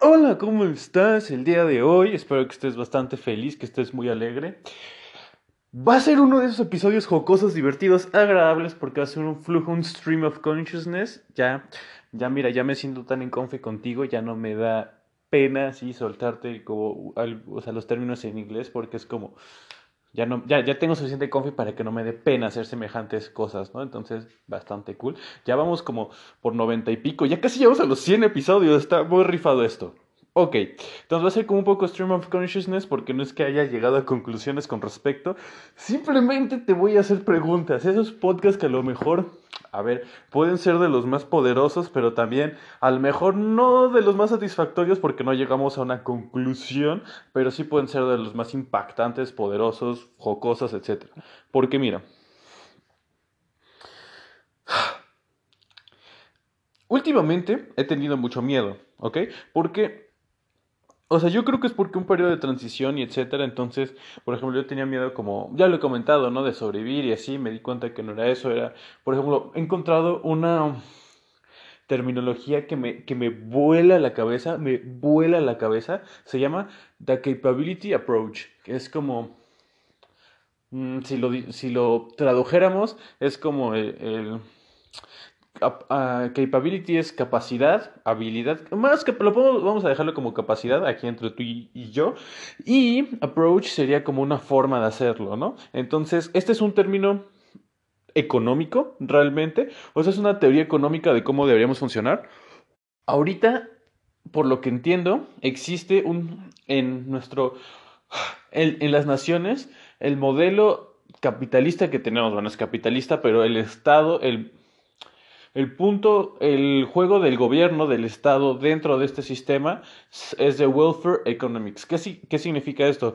Hola, ¿cómo estás el día de hoy? Espero que estés bastante feliz, que estés muy alegre. Va a ser uno de esos episodios jocosos, divertidos, agradables, porque va a ser un flujo, un stream of consciousness. Ya, ya mira, ya me siento tan en confe contigo, ya no me da pena así soltarte como, o sea, los términos en inglés, porque es como, ya, no, ya, ya tengo suficiente confi para que no me dé pena hacer semejantes cosas, ¿no? Entonces, bastante cool. Ya vamos como por noventa y pico, ya casi llegamos a los 100 episodios, está muy rifado esto. Ok, entonces va a ser como un poco stream of consciousness porque no es que haya llegado a conclusiones con respecto, simplemente te voy a hacer preguntas, esos podcasts que a lo mejor, a ver, pueden ser de los más poderosos, pero también a lo mejor no de los más satisfactorios porque no llegamos a una conclusión, pero sí pueden ser de los más impactantes, poderosos, jocosos, etc. Porque mira, últimamente he tenido mucho miedo, ¿ok? Porque o sea, yo creo que es porque un periodo de transición y etcétera, entonces, por ejemplo, yo tenía miedo como, ya lo he comentado, ¿no? De sobrevivir y así, me di cuenta que no era eso, era, por ejemplo, he encontrado una terminología que me, que me vuela la cabeza, me vuela la cabeza, se llama The Capability Approach, que es como, mm, si, lo, si lo tradujéramos, es como el capability es capacidad, habilidad, más que lo vamos a dejarlo como capacidad aquí entre tú y, yo. Y approach sería como una forma de hacerlo, ¿no? Entonces, este es un término económico realmente, o sea, es una teoría económica de cómo deberíamos funcionar. Ahorita, por lo que entiendo, existe un en nuestro en las naciones el modelo capitalista que tenemos, bueno, es capitalista, pero el Estado, el el punto, el juego del gobierno, del Estado dentro de este sistema es de welfare economics. ¿Qué, significa esto?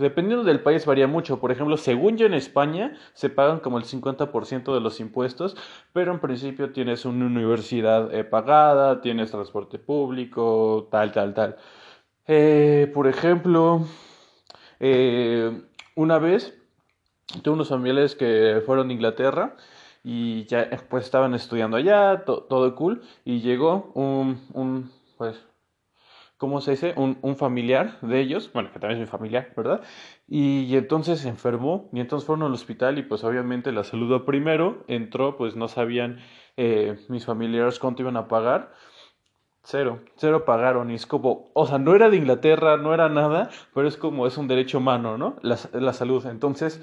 Dependiendo del país varía mucho. Por ejemplo, según yo en España se pagan como el 50% de los impuestos, pero en principio tienes una universidad eh, pagada, tienes transporte público, tal, tal, tal. Eh, por ejemplo, eh, una vez tuve unos familiares que fueron de Inglaterra y ya pues estaban estudiando allá, todo cool, y llegó un, un pues, ¿cómo se dice? Un, un, familiar de ellos, bueno, que también es mi familiar, ¿verdad? Y, entonces se enfermó y entonces fueron al hospital y pues obviamente la saludó primero, entró, pues no sabían eh, mis familiares cuánto iban a pagar. Cero, cero pagaron y es como, o sea, no era de Inglaterra, no era nada, pero es como, es un derecho humano, ¿no? La, la salud. Entonces,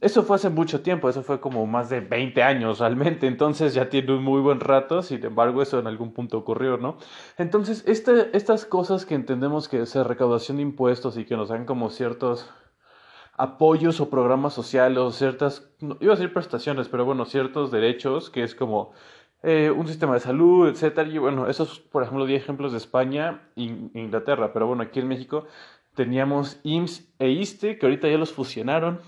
eso fue hace mucho tiempo, eso fue como más de 20 años realmente, entonces ya tiene un muy buen rato, sin embargo eso en algún punto ocurrió, ¿no? Entonces, este, estas cosas que entendemos que es recaudación de impuestos y que nos dan como ciertos apoyos o programas sociales o ciertas, iba a decir prestaciones, pero bueno, ciertos derechos, que es como eh, un sistema de salud, etcétera, y bueno, esos, por ejemplo, di ejemplos de España e Inglaterra, pero bueno, aquí en México teníamos IMSS e ISTE, que ahorita ya los fusionaron,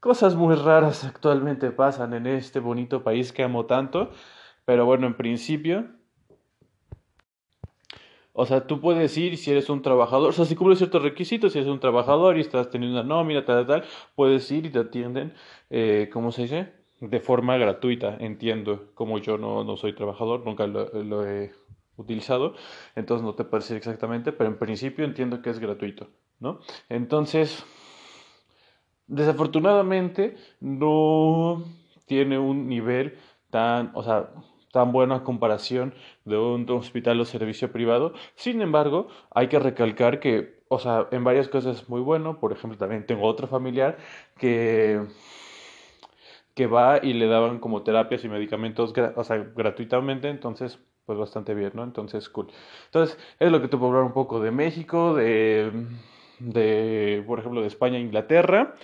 Cosas muy raras actualmente pasan en este bonito país que amo tanto, pero bueno, en principio, o sea, tú puedes ir si eres un trabajador, o sea, si cumples ciertos requisitos, si eres un trabajador y estás teniendo una nómina, tal, tal, puedes ir y te atienden, eh, ¿cómo se dice? De forma gratuita, entiendo, como yo no, no soy trabajador, nunca lo, he utilizado, entonces no te puedo decir exactamente, pero en principio entiendo que es gratuito, ¿no? Entonces, Desafortunadamente no tiene un nivel tan, o sea, tan bueno a comparación de un hospital o servicio privado. Sin embargo, hay que recalcar que, o sea, en varias cosas es muy bueno. Por ejemplo, también tengo otro familiar que que va y le daban como terapias y medicamentos, o sea, gratuitamente, entonces, pues bastante bien, ¿no? Entonces, cool. Entonces, es lo que te puedo hablar un poco de México, de de, por ejemplo, de España Inglaterra.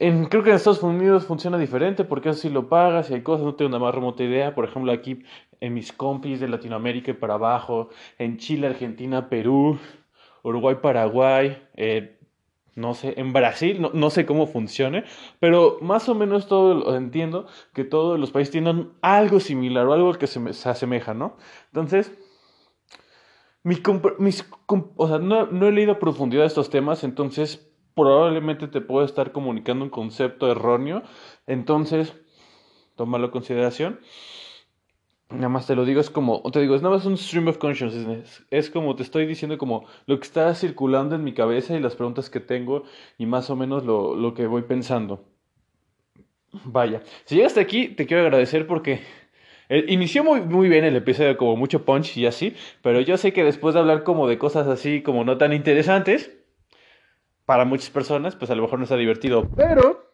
Creo que en Estados Unidos funciona diferente porque así lo pagas y hay cosas, no tengo una más remota idea. Por ejemplo, aquí en mis compis de Latinoamérica y para abajo, en Chile, Argentina, Perú, Uruguay, Paraguay, eh, no sé, en Brasil, no, no, sé cómo funcione, pero más o menos todo lo entiendo que todos los países tienen algo similar o algo que se, se asemeja, ¿no? Entonces, mis, mis, o sea, no, no, he leído a profundidad estos temas, entonces probablemente te puedo estar comunicando un concepto erróneo. Entonces, tómalo en consideración. Nada más te lo digo, es como, te digo, es nada más un stream of consciousness. Es como te estoy diciendo como lo que está circulando en mi cabeza y las preguntas que tengo y más o menos lo, lo que voy pensando. Vaya, si llegaste aquí, te quiero agradecer porque eh, inició muy, muy bien el episodio, como mucho punch y así, pero yo sé que después de hablar como de cosas así como no tan interesantes, para muchas personas, pues a lo mejor no está divertido, pero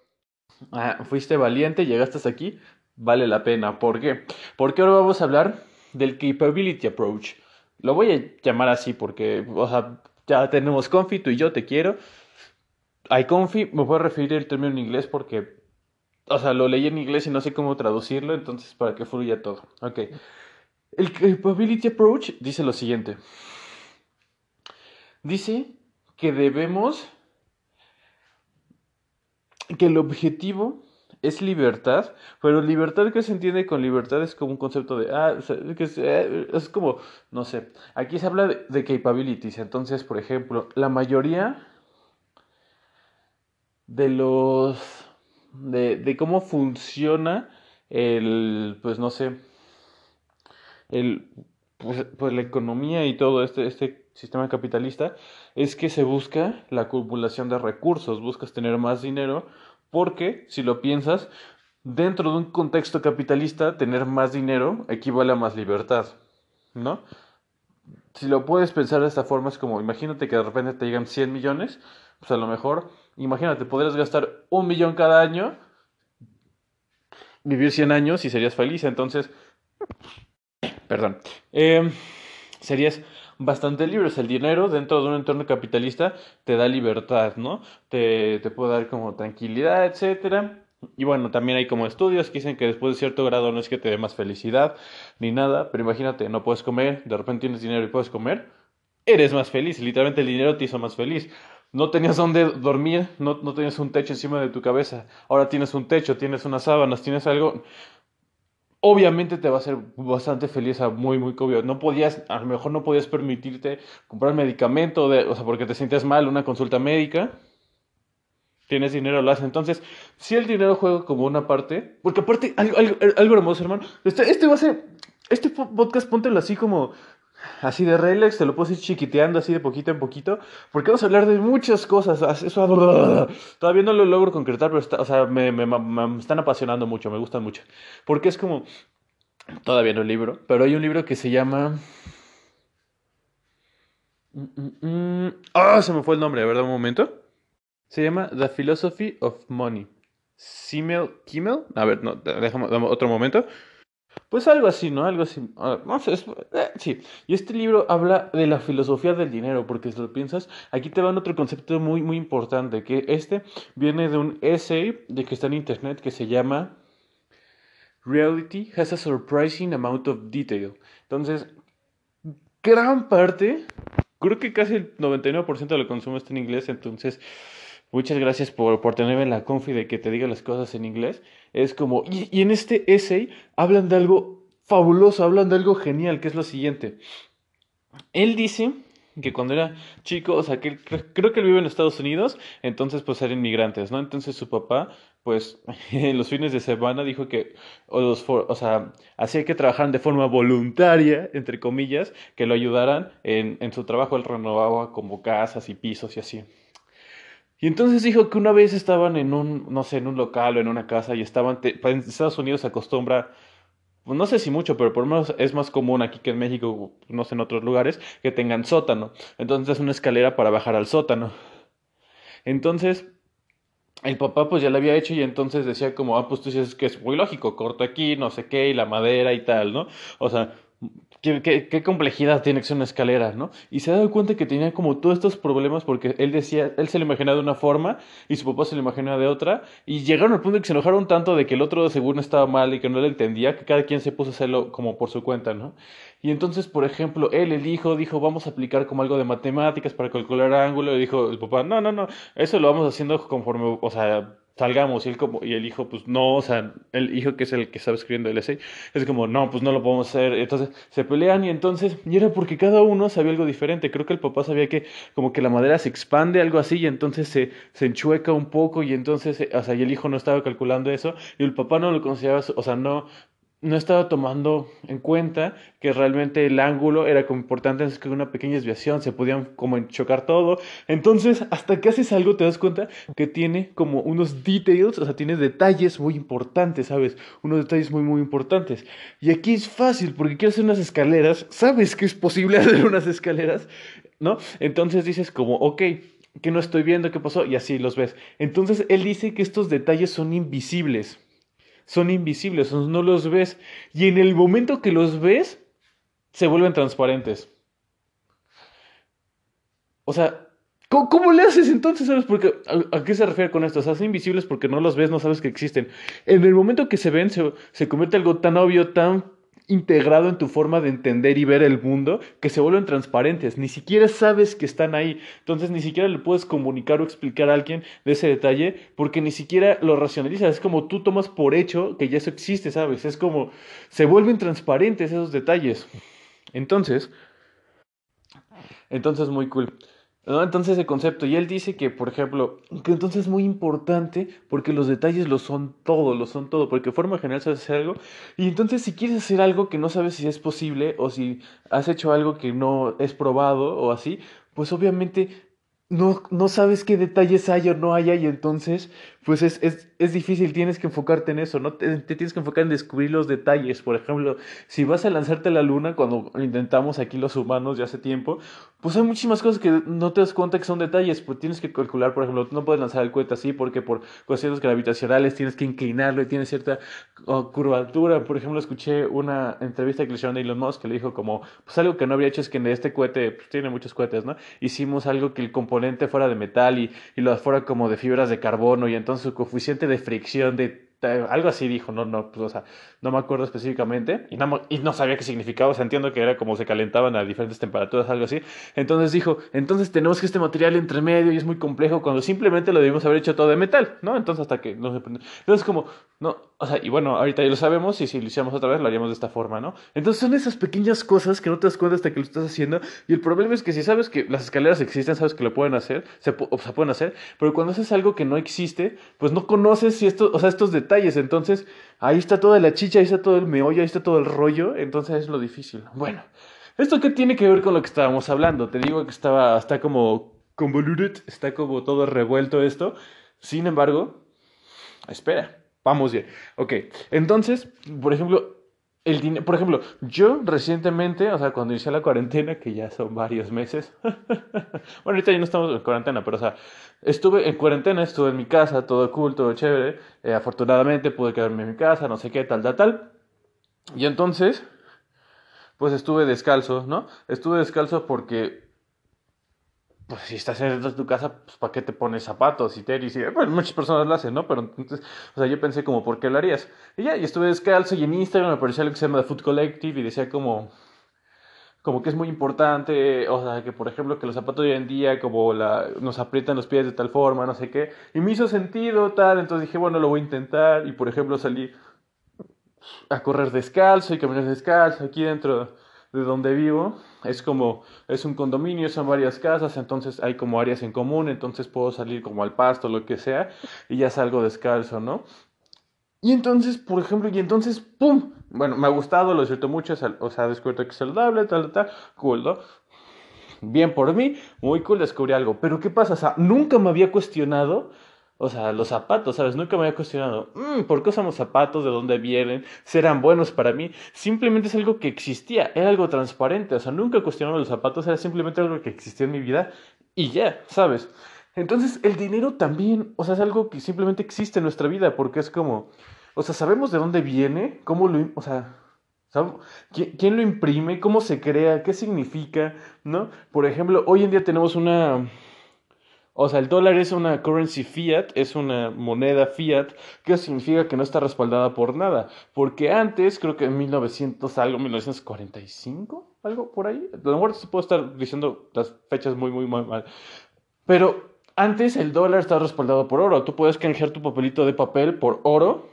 ah, fuiste valiente, llegaste hasta aquí, vale la pena. ¿Por qué? Porque ahora vamos a hablar del Capability Approach. Lo voy a llamar así porque, o sea, ya tenemos Confi, tú y yo te quiero. Hay Confi, me puedo referir el término en inglés porque, o sea, lo leí en inglés y no sé cómo traducirlo, entonces para que fluya todo. Ok. El Capability Approach dice lo siguiente. Dice que debemos, que el objetivo es libertad, pero libertad que se entiende con libertad es como un concepto de, ah, que eh, es, como, no sé, aquí se habla de, capabilities, entonces, por ejemplo, la mayoría de los, de, de cómo funciona el, pues no sé, el, pues, pues la economía y todo este, este sistema capitalista es que se busca la acumulación de recursos, buscas tener más dinero porque, si lo piensas, dentro de un contexto capitalista, tener más dinero equivale a más libertad, ¿no? Si lo puedes pensar de esta forma, es como, imagínate que de repente te llegan 100 millones, pues a lo mejor, imagínate, podrías gastar un millón cada año, vivir 100 años y serías feliz, entonces, perdón, eh, serías bastante libres. El dinero dentro de un entorno capitalista te da libertad, ¿no? Te, te puede dar como tranquilidad, etcétera. Y bueno, también hay como estudios que dicen que después de cierto grado no es que te dé más felicidad ni nada, pero imagínate, no puedes comer, de repente tienes dinero y puedes comer, eres más feliz, literalmente el dinero te hizo más feliz. No tenías dónde dormir, no, no tenías un techo encima de tu cabeza, ahora tienes un techo, tienes unas sábanas, tienes algo, obviamente te va a hacer bastante feliz muy, muy obvio. No podías, a lo mejor no podías permitirte comprar medicamento, de, o sea, porque te sientes mal, una consulta médica. Tienes dinero, lo. Entonces, si el dinero juega como una parte, porque aparte, algo, algo, algo hermoso, hermano. Este, este va a ser, este podcast, póntelo así como así de relax, te lo puedes ir chiquiteando así de poquito en poquito, porque vamos a hablar de muchas cosas. Eso todavía no lo logro concretar, pero o sea, me, me, me, están apasionando mucho, me gustan mucho. Porque es como, todavía no el libro, pero hay un libro que se llama... Ah, se me fue el nombre, ¿verdad? Un momento. Se llama The Philosophy of Money. Simmel Kimmel. A ver, no, déjame otro momento. Pues algo así, ¿no? Algo así. Ah, no sé, eh, sí. Y este libro habla de la filosofía del dinero, porque si lo piensas, aquí te van otro concepto muy, muy importante, que este viene de un essay de que está en internet que se llama Reality has a surprising amount of detail. Entonces, gran parte, creo que casi el 99% de lo consumo está en inglés, entonces muchas gracias por, por tenerme la confi de que te diga las cosas en inglés. Es como, y, en este essay hablan de algo fabuloso, hablan de algo genial, que es lo siguiente. Él dice que cuando era chico, o sea, que creo que él vive en Estados Unidos, entonces pues eran inmigrantes, ¿no? Entonces su papá, pues en los fines de semana dijo que, o, los o sea, hacía que trabajaran de forma voluntaria, entre comillas, que lo ayudaran en, en su trabajo, él renovaba como casas y pisos y así. Y entonces dijo que una vez estaban en un, no sé, en un local o en una casa y estaban, en Estados Unidos se acostumbra, pues no sé si mucho, pero por lo menos es más común aquí que en México, no sé, en otros lugares, que tengan sótano. Entonces es una escalera para bajar al sótano. Entonces, el papá pues ya lo había hecho y entonces decía como, ah, pues tú dices que es muy lógico, corto aquí, no sé qué, y la madera y tal, ¿no? O sea, ¿Qué, complejidad tiene que ser una escalera, ¿no? Y se ha dado cuenta que tenía como todos estos problemas porque él decía, él se lo imaginaba de una forma y su papá se lo imaginaba de otra y llegaron al punto de que se enojaron tanto de que el otro seguro estaba mal y que no le entendía que cada quien se puso a hacerlo como por su cuenta, ¿no? Y entonces, por ejemplo, él, el hijo, dijo, vamos a aplicar como algo de matemáticas para calcular ángulo y dijo el papá, no, no, no, eso lo vamos haciendo conforme, o sea, salgamos. Y, él como, y el hijo, pues no, o sea, el hijo que es el que estaba escribiendo el essay, es como, no, pues no lo podemos hacer. Entonces se pelean y entonces, y era porque cada uno sabía algo diferente. Creo que el papá sabía que como que la madera se expande, algo así, y entonces se, se enchueca un poco, y entonces, o sea, y el hijo no estaba calculando eso, y el papá no lo consideraba, o sea, no, no estaba tomando en cuenta que realmente el ángulo era como importante, es que una pequeña desviación se podían como chocar todo. Entonces, hasta que haces algo te das cuenta que tiene como unos details, o sea, tiene detalles muy importantes, ¿sabes? Unos detalles muy, muy importantes. Y aquí es fácil, porque quieres hacer unas escaleras, sabes que es posible hacer unas escaleras, ¿no? Entonces dices como, ok, que no estoy viendo qué pasó y así los ves. Entonces él dice que estos detalles son invisibles son invisibles, no los ves. Y en el momento que los ves, se vuelven transparentes. O sea, ¿cómo, le haces entonces? ¿Sabes? Porque, ¿a, qué se refiere con esto? O sea, son invisibles porque no los ves, no sabes que existen. En el momento que se ven, se, se convierte algo tan obvio, tan integrado en tu forma de entender y ver el mundo que se vuelven transparentes. Ni siquiera sabes que están ahí. Entonces ni siquiera le puedes comunicar o explicar a alguien de ese detalle porque ni siquiera lo racionalizas. Es como tú tomas por hecho que ya eso existe, ¿sabes? Es como se vuelven transparentes esos detalles. Entonces, entonces muy cool. Entonces ese concepto, y él dice que, por ejemplo, que entonces es muy importante porque los detalles lo son todo, lo son todo, porque de forma general sabes hacer algo, y entonces si quieres hacer algo que no sabes si es posible o si has hecho algo que no es probado o así, pues obviamente no, no sabes qué detalles hay o no hay y entonces pues es, es, es, difícil, tienes que enfocarte en eso, ¿no? Te, tienes que enfocar en descubrir los detalles. Por ejemplo, si vas a lanzarte a la luna, cuando intentamos aquí los humanos ya hace tiempo, pues hay muchísimas cosas que no te das cuenta que son detalles. Pues tienes que calcular, por ejemplo, no puedes lanzar el cohete así porque por cuestiones gravitacionales tienes que inclinarlo y tiene cierta curvatura. Por ejemplo, escuché una entrevista que le hicieron a Elon Musk que le dijo como, pues algo que no habría hecho es que en este cohete, pues, tiene muchos cohetes, ¿no? Hicimos algo que el componente fuera de metal y, y lo fuera como de fibras de carbono y entonces su coeficiente de fricción de algo así dijo, no, no, pues, o sea, no me acuerdo específicamente y no, y no sabía qué significaba, o sea, entiendo que era como se calentaban a diferentes temperaturas, algo así. Entonces dijo, entonces tenemos que este material entre medio y es muy complejo cuando simplemente lo debimos haber hecho todo de metal, ¿no? Entonces hasta que no se Entonces como, no, o sea, y bueno, ahorita ya lo sabemos y si lo hiciéramos otra vez lo haríamos de esta forma, ¿no? Entonces son esas pequeñas cosas que no te das cuenta hasta que lo estás haciendo y el problema es que si sabes que las escaleras existen, sabes que lo pueden hacer, se, o sea, pueden hacer, pero cuando haces algo que no existe, pues no conoces si esto, o sea, estos detalles, entonces ahí está toda la chicha, ahí está todo el meollo, ahí está todo el rollo, entonces es lo difícil. Bueno, ¿esto qué tiene que ver con lo que estábamos hablando? Te digo que estaba, está como convoluted, está como todo revuelto esto. Sin embargo, espera. Vamos bien. Ok, entonces, por ejemplo, el dinero, por ejemplo, yo recientemente, o sea, cuando inicié la cuarentena, que ya son varios meses, bueno, ahorita ya no estamos en cuarentena, pero o sea, estuve en cuarentena, estuve en mi casa, todo cool, todo chévere, eh, afortunadamente pude quedarme en mi casa, no sé qué, tal, tal, tal, y entonces, pues estuve descalzo, ¿no? Estuve descalzo porque pues si estás en tu casa, pues ¿para qué te pones zapatos y tenis? Y, pues muchas personas lo hacen, ¿no? Pero entonces, o sea, yo pensé como, ¿por qué lo harías? Y ya, y estuve descalzo y en Instagram me apareció algo que se llama The Food Collective y decía como, como que es muy importante, o sea, que por ejemplo que los zapatos de hoy en día como nos aprietan los pies de tal forma, no sé qué, y me hizo sentido tal, entonces dije, bueno, lo voy a intentar y por ejemplo salí a correr descalzo y caminar descalzo aquí dentro de donde vivo. Es como, es un condominio, son varias casas, entonces hay como áreas en común, entonces puedo salir como al pasto, lo que sea, y ya salgo descalzo, ¿no? Y entonces, por ejemplo, y entonces, ¡pum! Bueno, me ha gustado, lo disfruto mucho, o sea, descubierto que es saludable, tal, tal, cool, ¿no? Bien por mí, muy cool, descubrí algo. Pero ¿qué pasa? O sea, nunca me había cuestionado o sea, los zapatos, ¿sabes? Nunca me había cuestionado, mm, ¿por qué usamos zapatos? ¿De dónde vienen? ¿Serán buenos para mí? Simplemente es algo que existía, era algo transparente, o sea, nunca cuestionaba los zapatos, era simplemente algo que existía en mi vida y ya, ¿sabes? Entonces, el dinero también, o sea, es algo que simplemente existe en nuestra vida, porque es como, o sea, sabemos de dónde viene, cómo lo, o sea, ¿quién lo imprime? ¿Cómo se crea? ¿Qué significa? ¿No? Por ejemplo, hoy en día tenemos una o sea, el dólar es una currency fiat, es una moneda fiat, que significa que no está respaldada por nada. Porque antes, creo que en 1900 algo, 1945, algo por ahí. De lo mejor puedo estar diciendo las fechas muy, muy, muy mal. Pero antes el dólar estaba respaldado por oro. Tú puedes canjear tu papelito de papel por oro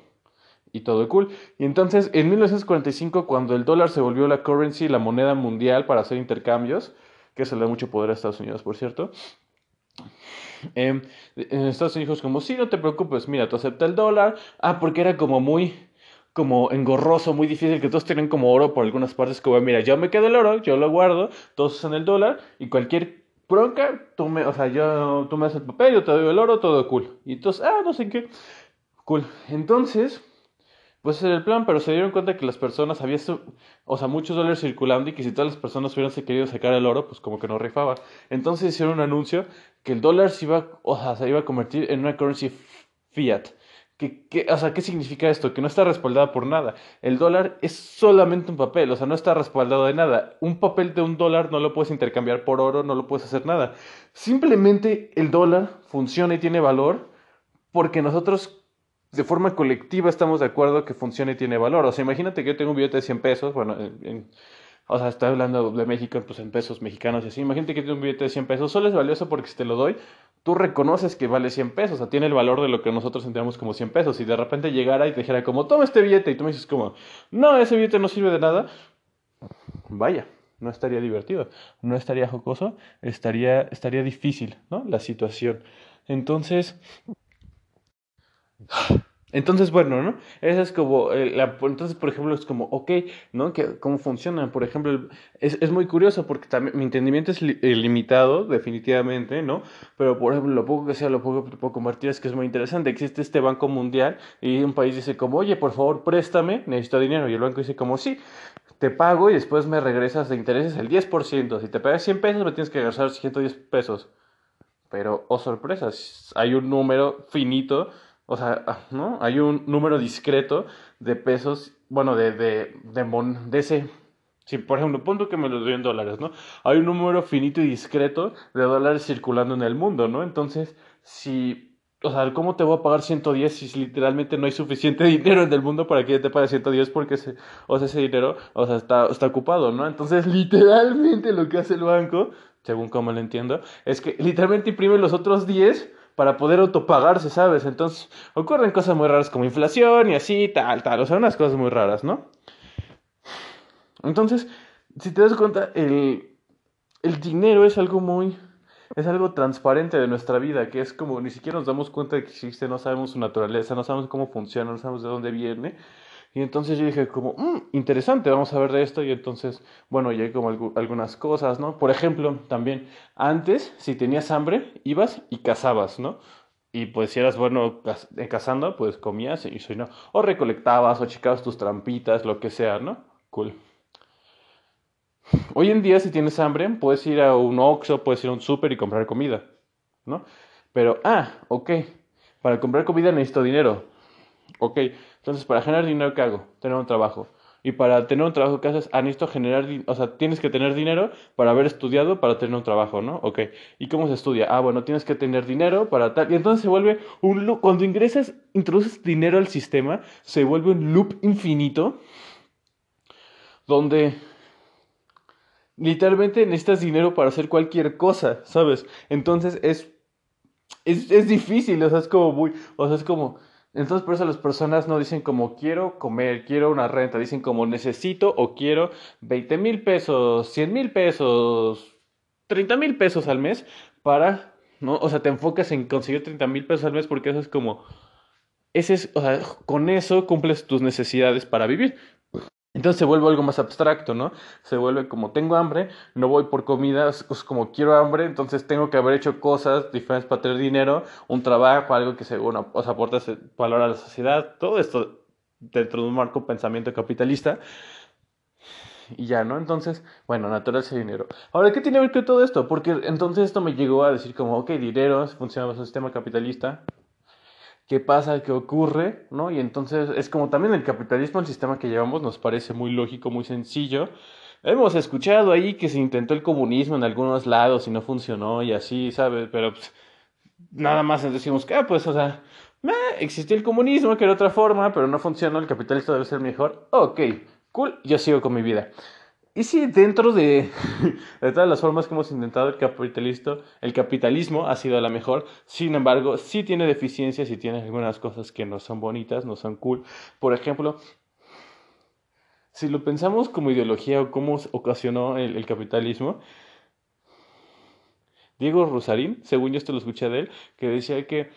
y todo cool. Y entonces, en 1945, cuando el dólar se volvió la currency, la moneda mundial para hacer intercambios, que se le da mucho poder a Estados Unidos, por cierto, eh, en Estados Unidos como, sí, no te preocupes, mira, tú acepta el dólar. Ah, porque era como muy, como engorroso, muy difícil, que todos tienen como oro por algunas partes, como mira, yo me quedo el oro, yo lo guardo, todos usan el dólar y cualquier bronca, tú me, o sea, yo, tú me das el papel, yo te doy el oro, todo cool. Y entonces, ah, no sé qué, cool. Entonces, pues era el plan, pero se dieron cuenta que las personas había, o sea, muchos dólares circulando y que si todas las personas hubieran querido sacar el oro, pues como que no rifaba. Entonces hicieron un anuncio que el dólar se iba, o sea, se iba a convertir en una currency fiat. ¿Qué, o sea, ¿qué significa esto? Que no está respaldada por nada. El dólar es solamente un papel, o sea, no está respaldado de nada. Un papel de un dólar no lo puedes intercambiar por oro, no lo puedes hacer nada. Simplemente el dólar funciona y tiene valor porque nosotros de forma colectiva estamos de acuerdo que funciona y tiene valor. O sea, imagínate que yo tengo un billete de 100 pesos, bueno, en, o sea, estoy hablando de México, pues en pesos mexicanos y así. Imagínate que tengo un billete de 100 pesos, solo es valioso porque si te lo doy, tú reconoces que vale 100 pesos, o sea, tiene el valor de lo que nosotros entendemos como 100 pesos. Y de repente llegara y te dijera como, toma este billete, y tú me dices como, no, ese billete no sirve de nada, vaya, no estaría divertido, no estaría jocoso, estaría, estaría difícil, ¿no? La situación. Entonces, entonces, bueno, ¿no? Esa es como, eh, la, entonces, por ejemplo, es como, ok, ¿no? ¿Cómo funciona? Por ejemplo, es, es muy curioso porque también mi entendimiento es eh, limitado, definitivamente, ¿no? Pero, por ejemplo, lo poco que sea, lo poco que puedo convertir es que es muy interesante. Existe este Banco Mundial y un país dice como, oye, por favor, préstame, necesito dinero. Y el banco dice como, sí, te pago y después me regresas de intereses el 10%. Si te pagas 100 pesos, me tienes que regresar 110 pesos. Pero, oh sorpresa, hay un número finito o sea, ah, ¿no? Hay un número discreto de pesos, bueno, de, de, de, de ese... Si, por ejemplo, punto que me lo doy en dólares, ¿no? Hay un número finito y discreto de dólares circulando en el mundo, ¿no? Entonces, si o sea, ¿cómo te voy a pagar 110 si literalmente no hay suficiente dinero en el mundo para que te pague 110 porque o sea, ese dinero, o sea, está, está ocupado, ¿no? Entonces, literalmente lo que hace el banco, según como lo entiendo, es que literalmente imprime los otros 10 para poder autopagarse, ¿sabes? Entonces ocurren cosas muy raras como inflación y así, tal, tal, o sea, unas cosas muy raras, ¿no? Entonces, si te das cuenta, el, el dinero es algo muy, es algo transparente de nuestra vida, que es como ni siquiera nos damos cuenta de que existe, no sabemos su naturaleza, no sabemos cómo funciona, no sabemos de dónde viene, y entonces yo dije como, mm, interesante, vamos a ver de esto. Y entonces, bueno, llegué como algunas cosas, ¿no? Por ejemplo, también, antes, si tenías hambre, ibas y cazabas, ¿no? Y pues si eras bueno eh, cazando, pues comías y si no. O recolectabas o checabas tus trampitas, lo que sea, ¿no? Cool. Hoy en día, si tienes hambre, puedes ir a un Oxxo, puedes ir a un súper y comprar comida, ¿no? Pero, ah, ok, para comprar comida necesito dinero. Ok, entonces, para generar dinero, ¿qué hago? Tener un trabajo. Y para tener un trabajo, ¿qué haces? Ah, necesito generar, o sea, tienes que tener dinero para haber estudiado para tener un trabajo, ¿no? Ok. ¿Y cómo se estudia? Ah, bueno, tienes que tener dinero para tal. Y entonces se vuelve un loop. Cuando ingresas, introduces dinero al sistema, se vuelve un loop infinito donde literalmente necesitas dinero para hacer cualquier cosa, ¿sabes? Entonces es, es, es difícil, o sea, es como muy, o sea, es como entonces por eso las personas no dicen como quiero comer, quiero una renta, dicen como necesito o quiero 20 mil pesos, 100 mil pesos, 30 mil pesos al mes para, ¿no? O sea, te enfocas en conseguir 30 mil pesos al mes porque eso es como, ese es, o sea, con eso cumples tus necesidades para vivir. Entonces se vuelve algo más abstracto, ¿no? Se vuelve como tengo hambre, no voy por comida, es como quiero hambre, entonces tengo que haber hecho cosas diferentes para tener dinero, un trabajo, algo que se, bueno, o sea, aporta valor a la sociedad, todo esto dentro de un marco pensamiento capitalista. Y ya, ¿no? Entonces, bueno, natural ese dinero. Ahora, ¿qué tiene que ver con todo esto? Porque entonces esto me llegó a decir como, ok, dinero, funciona en un sistema capitalista, qué pasa, qué ocurre, ¿no? Y entonces es como también el capitalismo, el sistema que llevamos, nos parece muy lógico, muy sencillo. Hemos escuchado ahí que se intentó el comunismo en algunos lados y no funcionó y así, ¿sabes? Pero pues, nada más decimos que, ah, pues, o sea, existió el comunismo, que era otra forma, pero no funcionó, el capitalista debe ser mejor. Ok, cool, yo sigo con mi vida. Y sí, dentro de, de, todas las formas que hemos intentado, el, capitalista, el capitalismo ha sido la mejor. Sin embargo, sí tiene deficiencias y tiene algunas cosas que no son bonitas, no son cool. Por ejemplo, si lo pensamos como ideología o cómo ocasionó el, el capitalismo, Diego Rosarín, según yo esto lo escuché de él, que decía que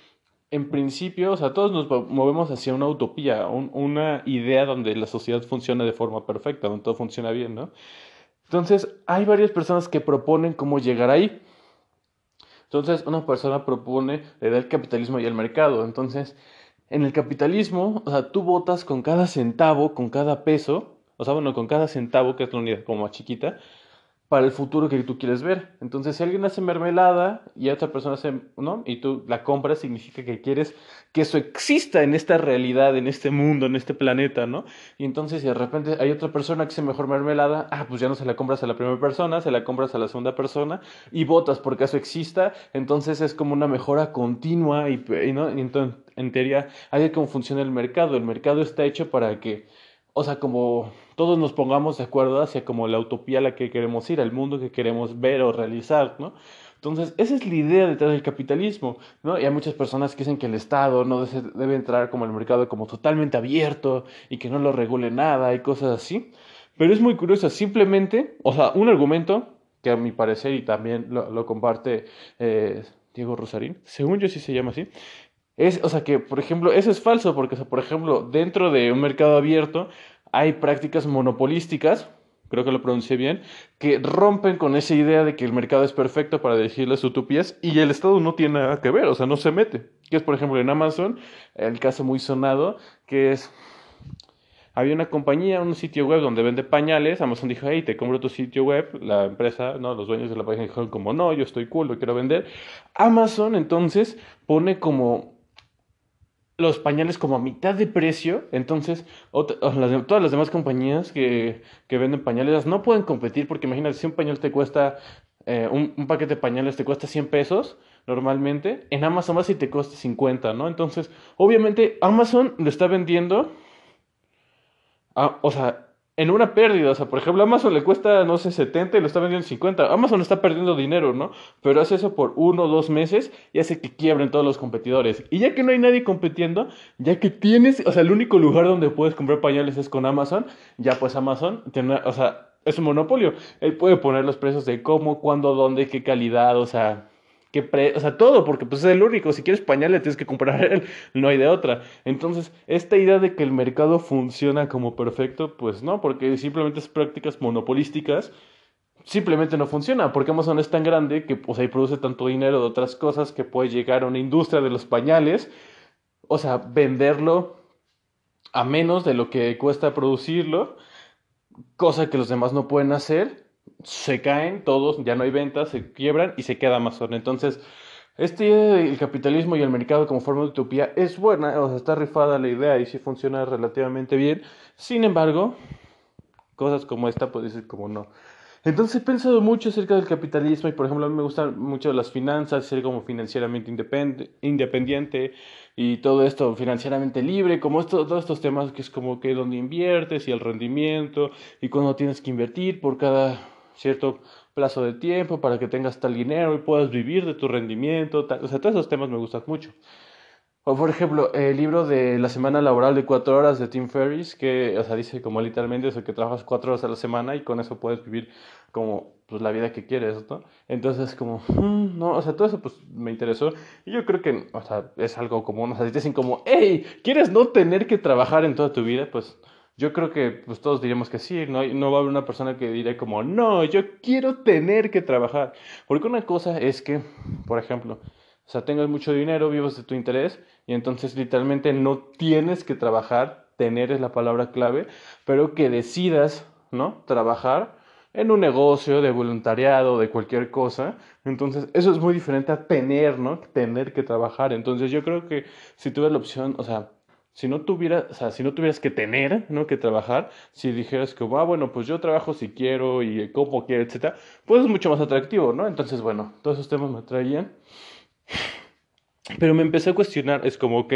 en principio, o sea, todos nos movemos hacia una utopía, una idea donde la sociedad funciona de forma perfecta, donde todo funciona bien, ¿no? Entonces, hay varias personas que proponen cómo llegar ahí. Entonces, una persona propone le da el capitalismo y el mercado. Entonces, en el capitalismo, o sea, tú votas con cada centavo, con cada peso, o sea, bueno, con cada centavo, que es la unidad como más chiquita, para el futuro que tú quieres ver. Entonces, si alguien hace mermelada y otra persona hace, ¿no? Y tú la compras, significa que quieres que eso exista en esta realidad, en este mundo, en este planeta, ¿no? Y entonces, si de repente hay otra persona que hace mejor mermelada, ah, pues ya no se la compras a la primera persona, se la compras a la segunda persona y votas porque eso exista. Entonces, es como una mejora continua y, ¿no? Y entonces, en teoría, hay cómo funciona el mercado. El mercado está hecho para que o sea, como todos nos pongamos de acuerdo hacia como la utopía a la que queremos ir, al mundo que queremos ver o realizar, ¿no? Entonces, esa es la idea detrás del capitalismo, ¿no? Y hay muchas personas que dicen que el Estado no debe entrar como el mercado como totalmente abierto y que no lo regule nada y cosas así. Pero es muy curioso, simplemente, o sea, un argumento que a mi parecer y también lo, comparte eh, Diego Rosarín, según yo sí se llama así, es, o sea, que, por ejemplo, eso es falso, porque, o sea, por ejemplo, dentro de un mercado abierto hay prácticas monopolísticas, creo que lo pronuncié bien, que rompen con esa idea de que el mercado es perfecto para dirigir las utopías y el Estado no tiene nada que ver, o sea, no se mete. Que es, por ejemplo, en Amazon, el caso muy sonado, que es había una compañía, un sitio web donde vende pañales, Amazon dijo, hey, te compro tu sitio web, la empresa, no, los dueños de la página dijeron como, no, yo estoy cool, lo quiero vender. Amazon entonces pone como los pañales como a mitad de precio, entonces todas las demás compañías que, que, venden pañales no pueden competir porque imagínate, si un pañal te cuesta, eh, un, paquete de pañales te cuesta 100 pesos normalmente, en Amazon más si te cuesta 50, ¿no? Entonces, obviamente Amazon lo está vendiendo, o sea, en una pérdida. O sea, por ejemplo, Amazon le cuesta, no sé, 70 y lo está vendiendo en 50. Amazon está perdiendo dinero, ¿no? Pero hace eso por uno o dos meses y hace que quiebren todos los competidores. Y ya que no hay nadie compitiendo, ya que tienes, o sea, el único lugar donde puedes comprar pañales es con Amazon, ya pues Amazon tiene, o sea, es un monopolio. Él puede poner los precios de cómo, cuándo, dónde, qué calidad, o sea, o sea, todo, porque pues es el único. Si quieres pañales, tienes que comprar él, no hay de otra. Entonces, esta idea de que el mercado funciona como perfecto, pues no, porque simplemente es prácticas monopolísticas. Simplemente no funciona, porque Amazon es tan grande que, o sea, produce tanto dinero de otras cosas que puede llegar a una industria de los pañales, o sea, venderlo a menos de lo que cuesta producirlo, cosa que los demás no pueden hacer, se caen todos, ya no hay ventas, se quiebran y se queda Amazon. Entonces, este el capitalismo y el mercado como forma de utopía es buena, o sea, está rifada la idea y sí funciona relativamente bien. Sin embargo, cosas como esta, pues dices como no. Entonces he pensado mucho acerca del capitalismo y por ejemplo a mí me gustan mucho las finanzas, ser como financieramente independiente y todo esto financieramente libre, como todos estos temas que es como que donde inviertes y el rendimiento y cuando tienes que invertir por cada cierto plazo de tiempo para que tengas tal dinero y puedas vivir de tu rendimiento. o sea, todos esos temas me gustan mucho. O por ejemplo, el libro de la semana laboral de cuatro horas de Tim Ferriss, que, o sea, dice como literalmente eso, que trabajas cuatro horas a la semana y con eso puedes vivir como, pues, la vida que quieres, ¿no? Entonces, como, mm, no, o sea, todo eso, pues, me interesó. Y yo creo que, o sea, es algo común, o sea, te dicen como, hey, ¿quieres no tener que trabajar en toda tu vida? Pues, yo creo que pues todos diríamos que sí, no, no va a haber una persona que dirá como, no, yo quiero tener que trabajar. Porque una cosa es que, por ejemplo, o sea, tengas mucho dinero, vivas de tu interés y entonces literalmente no tienes que trabajar, tener es la palabra clave, pero que decidas, ¿no? Trabajar en un negocio de voluntariado, de cualquier cosa. Entonces, eso es muy diferente a tener, ¿no? Tener que trabajar. Entonces, yo creo que si tuve la opción, o sea, si no tuvieras, o sea, si no tuvieras que tener, ¿no? Que trabajar, si dijeras que, ah, bueno, pues yo trabajo si quiero y como quiero, etcétera, pues es mucho más atractivo, ¿no? Entonces, bueno, todos esos temas me atraían. Pero me empecé a cuestionar, es como, ok.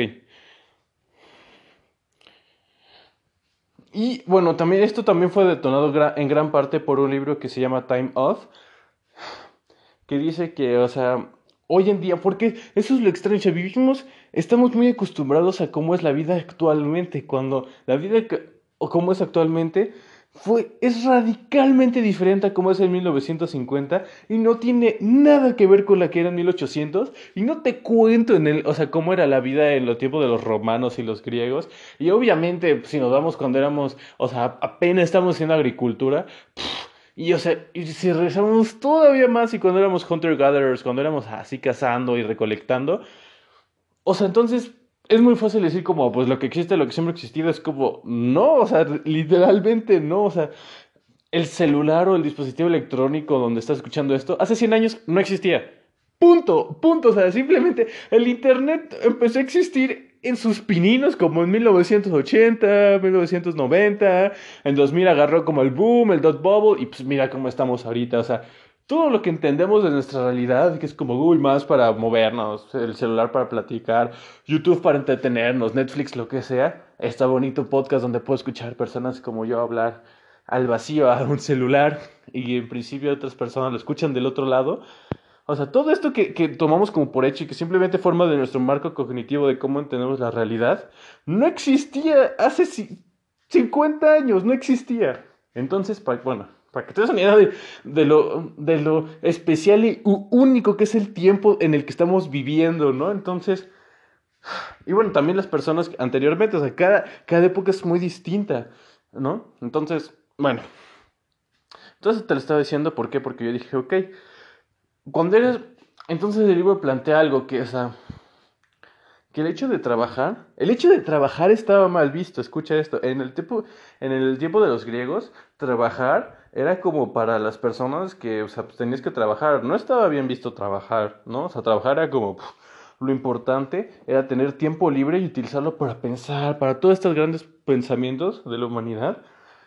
Y bueno, también esto también fue detonado en gran parte por un libro que se llama Time Off, que dice que, o sea, hoy en día, porque eso es lo extraño, vivimos, estamos muy acostumbrados a cómo es la vida actualmente, cuando la vida o cómo es actualmente, fue, es radicalmente diferente a como es en 1950 y no tiene nada que ver con la que era en 1800 y no te cuento en el, o sea, cómo era la vida en los tiempos de los romanos y los griegos. Y obviamente si nos vamos cuando éramos, o sea, apenas estamos haciendo agricultura, y o sea, y si regresamos todavía más y cuando éramos hunter gatherers, cuando éramos así cazando y recolectando, o sea, entonces es muy fácil decir como, pues lo que existe, lo que siempre ha existido, es como, no, o sea, literalmente no, o sea, el celular o el dispositivo electrónico donde estás escuchando esto, hace 100 años no existía. Punto, punto, o sea, simplemente el Internet empezó a existir en sus pininos como en 1980, 1990, en 2000 agarró como el boom, el dot bubble y pues mira cómo estamos ahorita, o sea, todo lo que entendemos de nuestra realidad, que es como Google más para movernos, el celular para platicar, YouTube para entretenernos, Netflix, lo que sea, este bonito podcast donde puedo escuchar personas como yo hablar al vacío a un celular y en principio otras personas lo escuchan del otro lado. O sea, todo esto que, que tomamos como por hecho y que simplemente forma de nuestro marco cognitivo de cómo entendemos la realidad, no existía hace 50 años, no existía. Entonces, bueno, para que te des una idea de, lo, de lo especial y único que es el tiempo en el que estamos viviendo, ¿no? Entonces, y bueno, también las personas anteriormente, o sea, cada, cada época es muy distinta, ¿no? Entonces, bueno. Entonces te lo estaba diciendo, ¿por qué? Porque yo dije, ok, cuando eres, entonces el libro plantea algo que, o sea, que el hecho de trabajar, el hecho de trabajar estaba mal visto, escucha esto, en el tiempo, en el tiempo de los griegos, trabajar era como para las personas que, o sea, pues tenías que trabajar, no estaba bien visto trabajar, ¿no? O sea, trabajar era como, lo importante era tener tiempo libre y utilizarlo para pensar, para todos estos grandes pensamientos de la humanidad,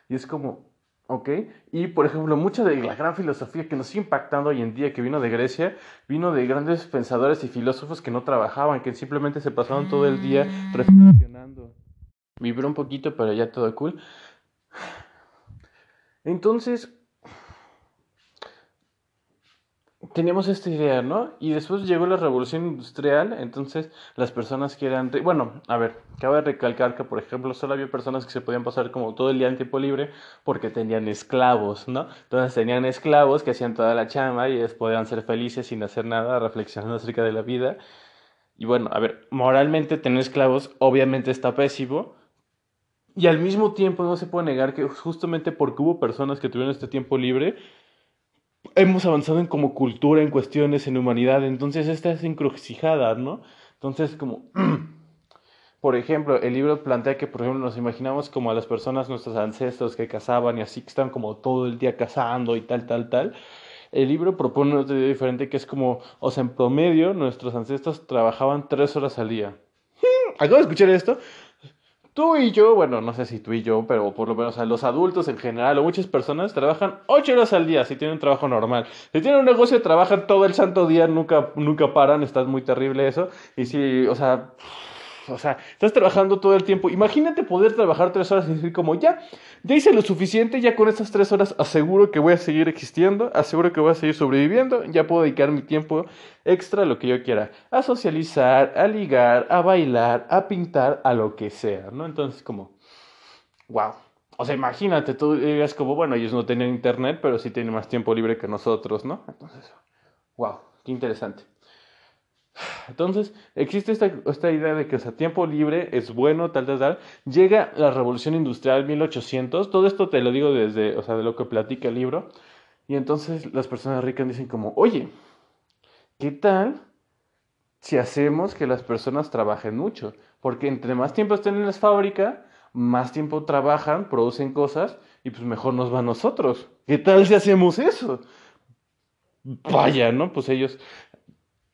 y es como, ¿ok? Y por ejemplo, mucha de la gran filosofía que nos sigue impactando hoy en día, que vino de Grecia, vino de grandes pensadores y filósofos que no trabajaban, que simplemente se pasaban todo el día reflexionando. Vibró un poquito, pero ya todo cool. Entonces, teníamos esta idea, ¿no? Y después llegó la revolución industrial, entonces las personas que eran... Bueno, a ver, cabe recalcar que, por ejemplo, solo había personas que se podían pasar como todo el día en tiempo libre porque tenían esclavos, ¿no? Entonces tenían esclavos que hacían toda la chamba y ellos podían ser felices sin hacer nada, reflexionando acerca de la vida. Y bueno, a ver, moralmente tener esclavos obviamente está pésimo. Y al mismo tiempo no se puede negar que justamente porque hubo personas que tuvieron este tiempo libre, hemos avanzado en como cultura, en cuestiones, en humanidad. Entonces, esta es encrucijada, ¿no? Entonces, como, por ejemplo, el libro plantea que, por ejemplo, nos imaginamos como a las personas, nuestros ancestros que cazaban y así, que están como todo el día cazando y tal, tal, tal. El libro propone una teoría diferente que es como, o sea, en promedio, nuestros ancestros trabajaban tres horas al día. Acabo de escuchar esto. Tú y yo, bueno, no sé si tú y yo, pero por lo menos los adultos en general o muchas personas trabajan ocho horas al día si tienen un trabajo normal. Si tienen un negocio, trabajan todo el santo día, nunca, nunca paran, está muy terrible eso. Y si, o sea, o sea, estás trabajando todo el tiempo. Imagínate poder trabajar tres horas y decir como ya, ya hice lo suficiente, ya con estas tres horas aseguro que voy a seguir existiendo, aseguro que voy a seguir sobreviviendo, ya puedo dedicar mi tiempo extra a lo que yo quiera, a socializar, a ligar, a bailar, a pintar, a lo que sea, ¿no? Entonces como, wow. O sea, imagínate, tú digas como, bueno, ellos no tienen internet, pero sí tienen más tiempo libre que nosotros, ¿no? Entonces, wow, qué interesante. Entonces, existe esta, idea de que, o sea, tiempo libre es bueno, tal, tal, tal. Llega la revolución industrial 1800. Todo esto te lo digo desde, o sea, de lo que platica el libro. Y entonces las personas ricas dicen como, oye, ¿qué tal si hacemos que las personas trabajen mucho? Porque entre más tiempo estén en la fábrica, más tiempo trabajan, producen cosas y pues mejor nos va a nosotros. ¿Qué tal si hacemos eso? Vaya, ¿no? Pues ellos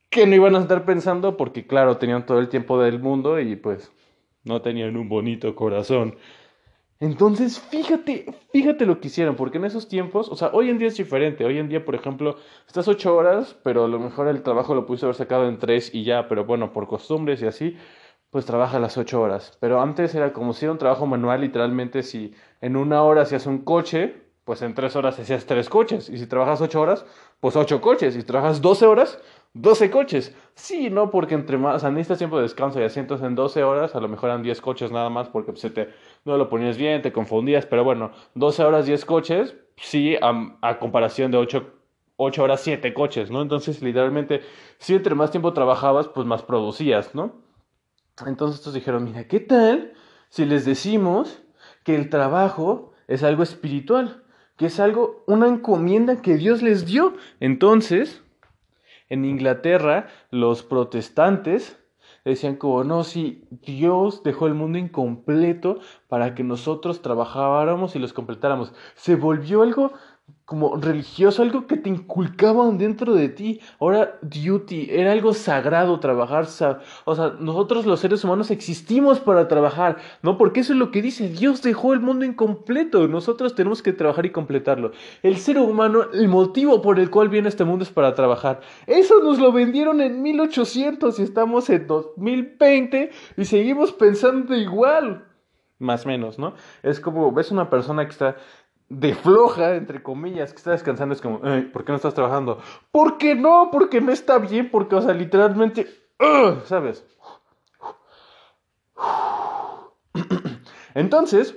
que no iban a estar pensando porque, claro, tenían todo el tiempo del mundo y pues no tenían un bonito corazón. Entonces, fíjate, fíjate lo que hicieron, porque en esos tiempos, o sea, hoy en día es diferente. Hoy en día, por ejemplo, estás ocho horas, pero a lo mejor el trabajo lo pudiste haber sacado en tres y ya, pero bueno, por costumbres y así, pues trabaja las ocho horas. Pero antes era como si era un trabajo manual, literalmente, si en una hora hacías un coche, pues en tres horas hacías tres coches. Y si trabajas ocho horas, pues ocho coches. Y si trabajas doce horas, 12 coches. Sí, no, porque entre más, o necesitas tiempo de descanso y asientos en 12 horas, a lo mejor eran 10 coches nada más porque te, no lo ponías bien, te confundías, pero bueno, 12 horas, 10 coches, sí, a, a comparación de 8, 8 horas, 7 coches, ¿no? Entonces, literalmente, si entre más tiempo trabajabas, pues más producías, ¿no? Entonces, estos dijeron, mira, ¿qué tal si les decimos que el trabajo es algo espiritual? Que es algo, una encomienda que Dios les dio. Entonces, en Inglaterra, los protestantes decían como, no, si Dios dejó el mundo incompleto para que nosotros trabajáramos y los completáramos. Se volvió algo como religioso, algo que te inculcaban dentro de ti. Ahora, duty, era algo sagrado trabajar. O sea, nosotros los seres humanos existimos para trabajar, ¿no? Porque eso es lo que dice, Dios dejó el mundo incompleto, nosotros tenemos que trabajar y completarlo. El ser humano, el motivo por el cual viene este mundo es para trabajar. Eso nos lo vendieron en 1800 y estamos en 2020 y seguimos pensando igual. Más menos, ¿no? Es como, ves una persona que está de floja, entre comillas, que está descansando, es como, ¿por qué no estás trabajando? ¿Por qué no? Porque no está bien, porque, o sea, literalmente, ¿sabes? Entonces,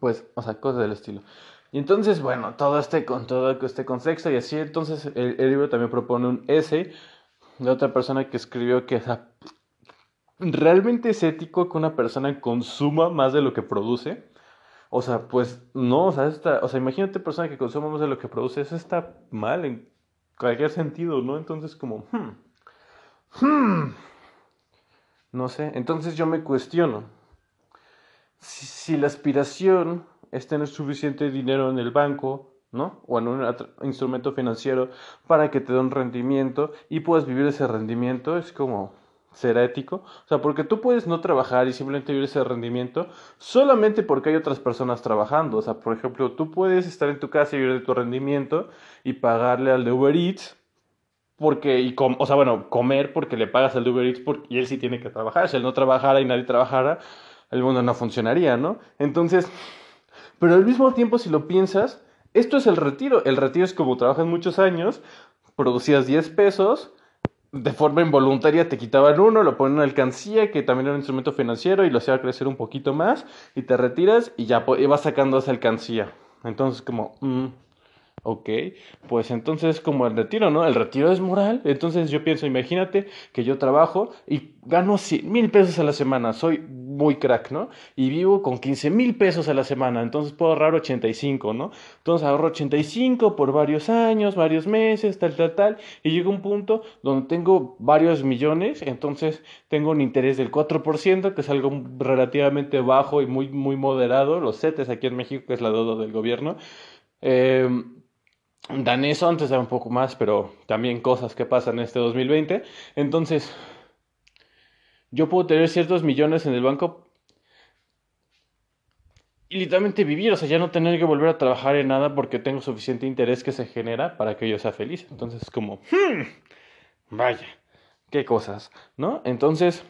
pues, o sea, cosas del estilo. Y entonces, bueno, todo este, con todo este contexto y así, entonces el, libro también propone un essay de otra persona que escribió que, o sea, realmente es ético que una persona consuma más de lo que produce. O sea, pues no, o sea, o sea, imagínate persona que consume más de lo que produce, eso está mal en cualquier sentido, ¿no? Entonces como, hmm, hmm, no sé, entonces yo me cuestiono, si, la aspiración es tener suficiente dinero en el banco, ¿no? O en un instrumento financiero para que te dé un rendimiento y puedas vivir ese rendimiento, es como, será ético. O sea, porque tú puedes no trabajar y simplemente vivir ese rendimiento solamente porque hay otras personas trabajando. O sea, por ejemplo, tú puedes estar en tu casa y vivir de tu rendimiento y pagarle al de Uber Eats porque, o sea, bueno, comer porque le pagas al de Uber Eats porque, él sí tiene que trabajar. Si él no trabajara y nadie trabajara, el mundo no funcionaría, ¿no? Entonces, pero al mismo tiempo, si lo piensas, esto es el retiro. El retiro es como trabajas muchos años, producías 10 pesos, de forma involuntaria te quitaban uno, lo ponen en alcancía, que también era un instrumento financiero, y lo hacía crecer un poquito más, y te retiras y ya vas sacando esa alcancía. Entonces, como, mm, Ok, pues entonces como el retiro, ¿no? El retiro es moral. Entonces yo pienso, imagínate que yo trabajo y gano 100 mil pesos a la semana. Soy muy crack, ¿no? Y vivo con 15 mil pesos a la semana. Entonces puedo ahorrar 85, ¿no? Entonces ahorro 85 por varios años, varios meses, tal, tal, tal. Y llega un punto donde tengo varios millones. Entonces tengo un interés del 4%, que es algo relativamente bajo y muy, muy moderado. Los CETES aquí en México, que es la deuda del gobierno. Eh, dan eso, antes da un poco más, pero también cosas que pasan en este 2020. Entonces, yo puedo tener ciertos millones en el banco y literalmente vivir, o sea, ya no tener que volver a trabajar en nada porque tengo suficiente interés que se genera para que yo sea feliz. Entonces, como, hmm, vaya, qué cosas, ¿no? Entonces,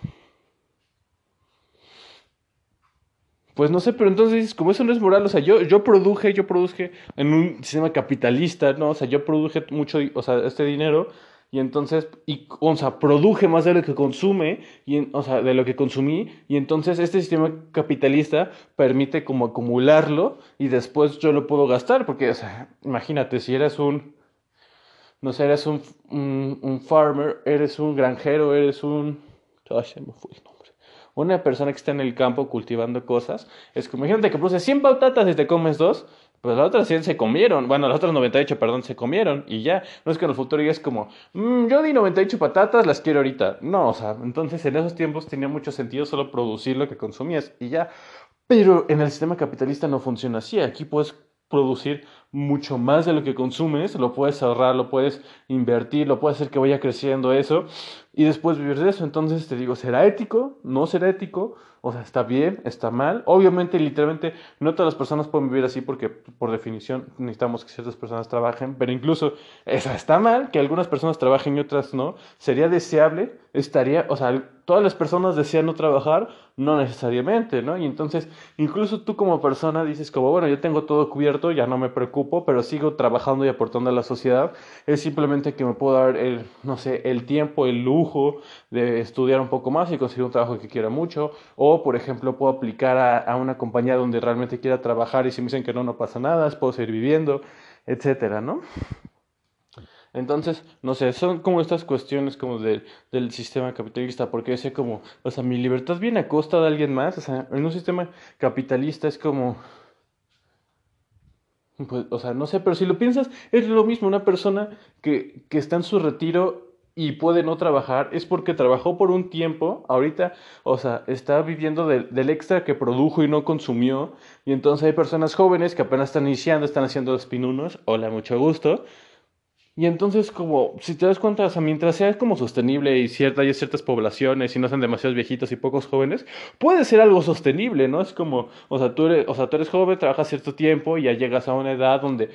Pues no sé, pero entonces, como eso no es moral, o sea, yo, yo produje, yo produje en un sistema capitalista, ¿no? O sea, yo produje mucho, o sea, este dinero, y entonces, y, o sea, produje más de lo que consume, y, o sea, de lo que consumí, y entonces este sistema capitalista permite como acumularlo, y después yo lo puedo gastar, porque, o sea, imagínate, si eres un, no sé, eres un, un, farmer, eres un granjero, eres un... Ay, se me fue, no una persona que está en el campo cultivando cosas, es como, imagínate que produce 100 patatas y te comes dos, pues las otras 100 se comieron, bueno, las otras 98, perdón, se comieron y ya. No es que en el futuro ya es como, mm, yo di 98 patatas, las quiero ahorita. No, o sea, entonces en esos tiempos tenía mucho sentido solo producir lo que consumías y ya. Pero en el sistema capitalista no funciona así. Aquí puedes producir mucho más de lo que consumes, lo puedes ahorrar, lo puedes invertir, lo puedes hacer que vaya creciendo eso y después vivir de eso. Entonces te digo, ¿será ético? ¿No será ético? O sea, ¿está bien? ¿Está mal? Obviamente, literalmente, no todas las personas pueden vivir así porque por definición necesitamos que ciertas personas trabajen, pero incluso, está mal que algunas personas trabajen y otras no. ¿Sería deseable? Estaría, o sea, todas las personas desean no trabajar, no necesariamente, ¿no? Y entonces, incluso tú como persona dices como, bueno, yo tengo todo cubierto, ya no me preocupo ocupo, pero sigo trabajando y aportando a la sociedad. Es simplemente que me puedo dar el, no sé, el tiempo, el lujo de estudiar un poco más y conseguir un trabajo que quiera mucho. O, por ejemplo, puedo aplicar a, a una compañía donde realmente quiera trabajar y si me dicen que no, no pasa nada, puedo seguir viviendo, etcétera, ¿no? Entonces, no sé, son como estas cuestiones como del sistema capitalista, porque sé como, o sea, mi libertad viene a costa de alguien más, o sea, en un sistema capitalista es como, pues, o sea, no sé, pero si lo piensas, es lo mismo, una persona que, que está en su retiro y puede no trabajar, es porque trabajó por un tiempo, ahorita, o sea, está viviendo del extra que produjo y no consumió, y entonces hay personas jóvenes que apenas están iniciando, están haciendo los pinunos, hola, mucho gusto, y entonces, como, si te das cuenta, o sea, mientras sea como sostenible y cierta, hay ciertas poblaciones y no sean demasiados viejitos y pocos jóvenes, puede ser algo sostenible, ¿no? Es como, o sea, tú eres, o sea, tú eres joven, trabajas cierto tiempo y ya llegas a una edad donde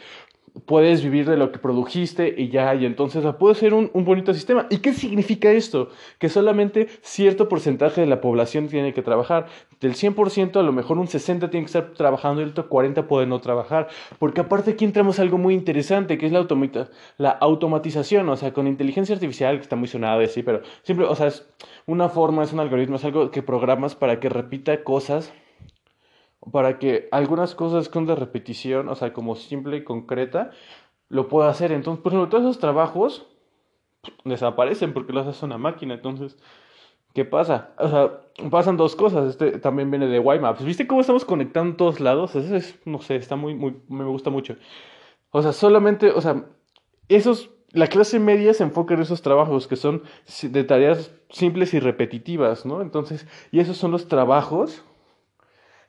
puedes vivir de lo que produjiste y ya, y entonces puede ser un, un, bonito sistema. ¿Y qué significa esto? Que solamente cierto porcentaje de la población tiene que trabajar. Del 100% a lo mejor un 60% tiene que estar trabajando y el otro 40% puede no trabajar. Porque aparte aquí entramos a algo muy interesante, que es la, automata la automatización, o sea, con inteligencia artificial, que está muy sonado y así, pero siempre, o sea, es una forma, es un algoritmo, es algo que programas para que repita cosas para que algunas cosas con de repetición, o sea, como simple y concreta, lo pueda hacer. Entonces, por ejemplo, todos esos trabajos desaparecen porque los hace una máquina. Entonces, ¿qué pasa? O sea, pasan dos cosas. Este también viene de YMaps. ¿Viste cómo estamos conectando en todos lados? Eso es, no sé, está muy, muy, me gusta mucho. O sea, solamente, o sea, esos, la clase media se enfoca en esos trabajos que son de tareas simples y repetitivas, ¿no? Entonces, y esos son los trabajos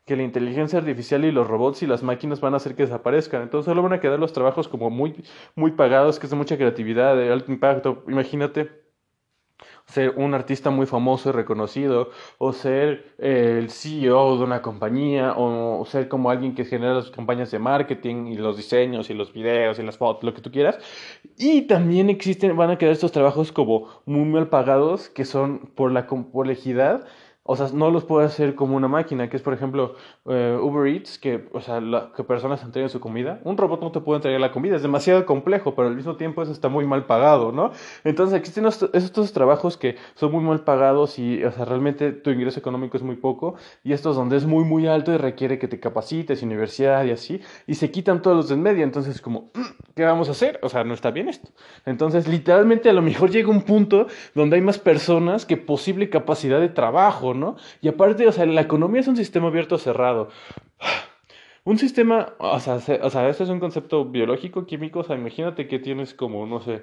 que la inteligencia artificial y los robots y las máquinas van a hacer que desaparezcan. Entonces solo van a quedar los trabajos como muy, muy pagados, que es de mucha creatividad, de alto impacto. Imagínate ser un artista muy famoso y reconocido, o ser el CEO de una compañía, o ser como alguien que genera las campañas de marketing y los diseños y los videos y las fotos, lo que tú quieras. Y también existen, van a quedar estos trabajos como muy mal pagados, que son por la complejidad o sea, no los puede hacer como una máquina, que es, por ejemplo, eh, Uber Eats, que, o sea, que personas entreguen su comida. Un robot no te puede entregar la comida, es demasiado complejo, pero al mismo tiempo eso está muy mal pagado, ¿no? Entonces existen estos, estos trabajos que son muy mal pagados y, o sea, realmente tu ingreso económico es muy poco, y estos donde es muy, muy alto y requiere que te capacites, universidad y así, y se quitan todos los de en medio, entonces como, mm, ¿qué vamos a hacer? O sea, no está bien esto. Entonces, literalmente a lo mejor llega un punto donde hay más personas que posible capacidad de trabajo, Y aparte, o sea, la economía es un sistema abierto cerrado. Un sistema, o sea, o sea, este es un concepto biológico, químico, o sea, imagínate que tienes como, no sé,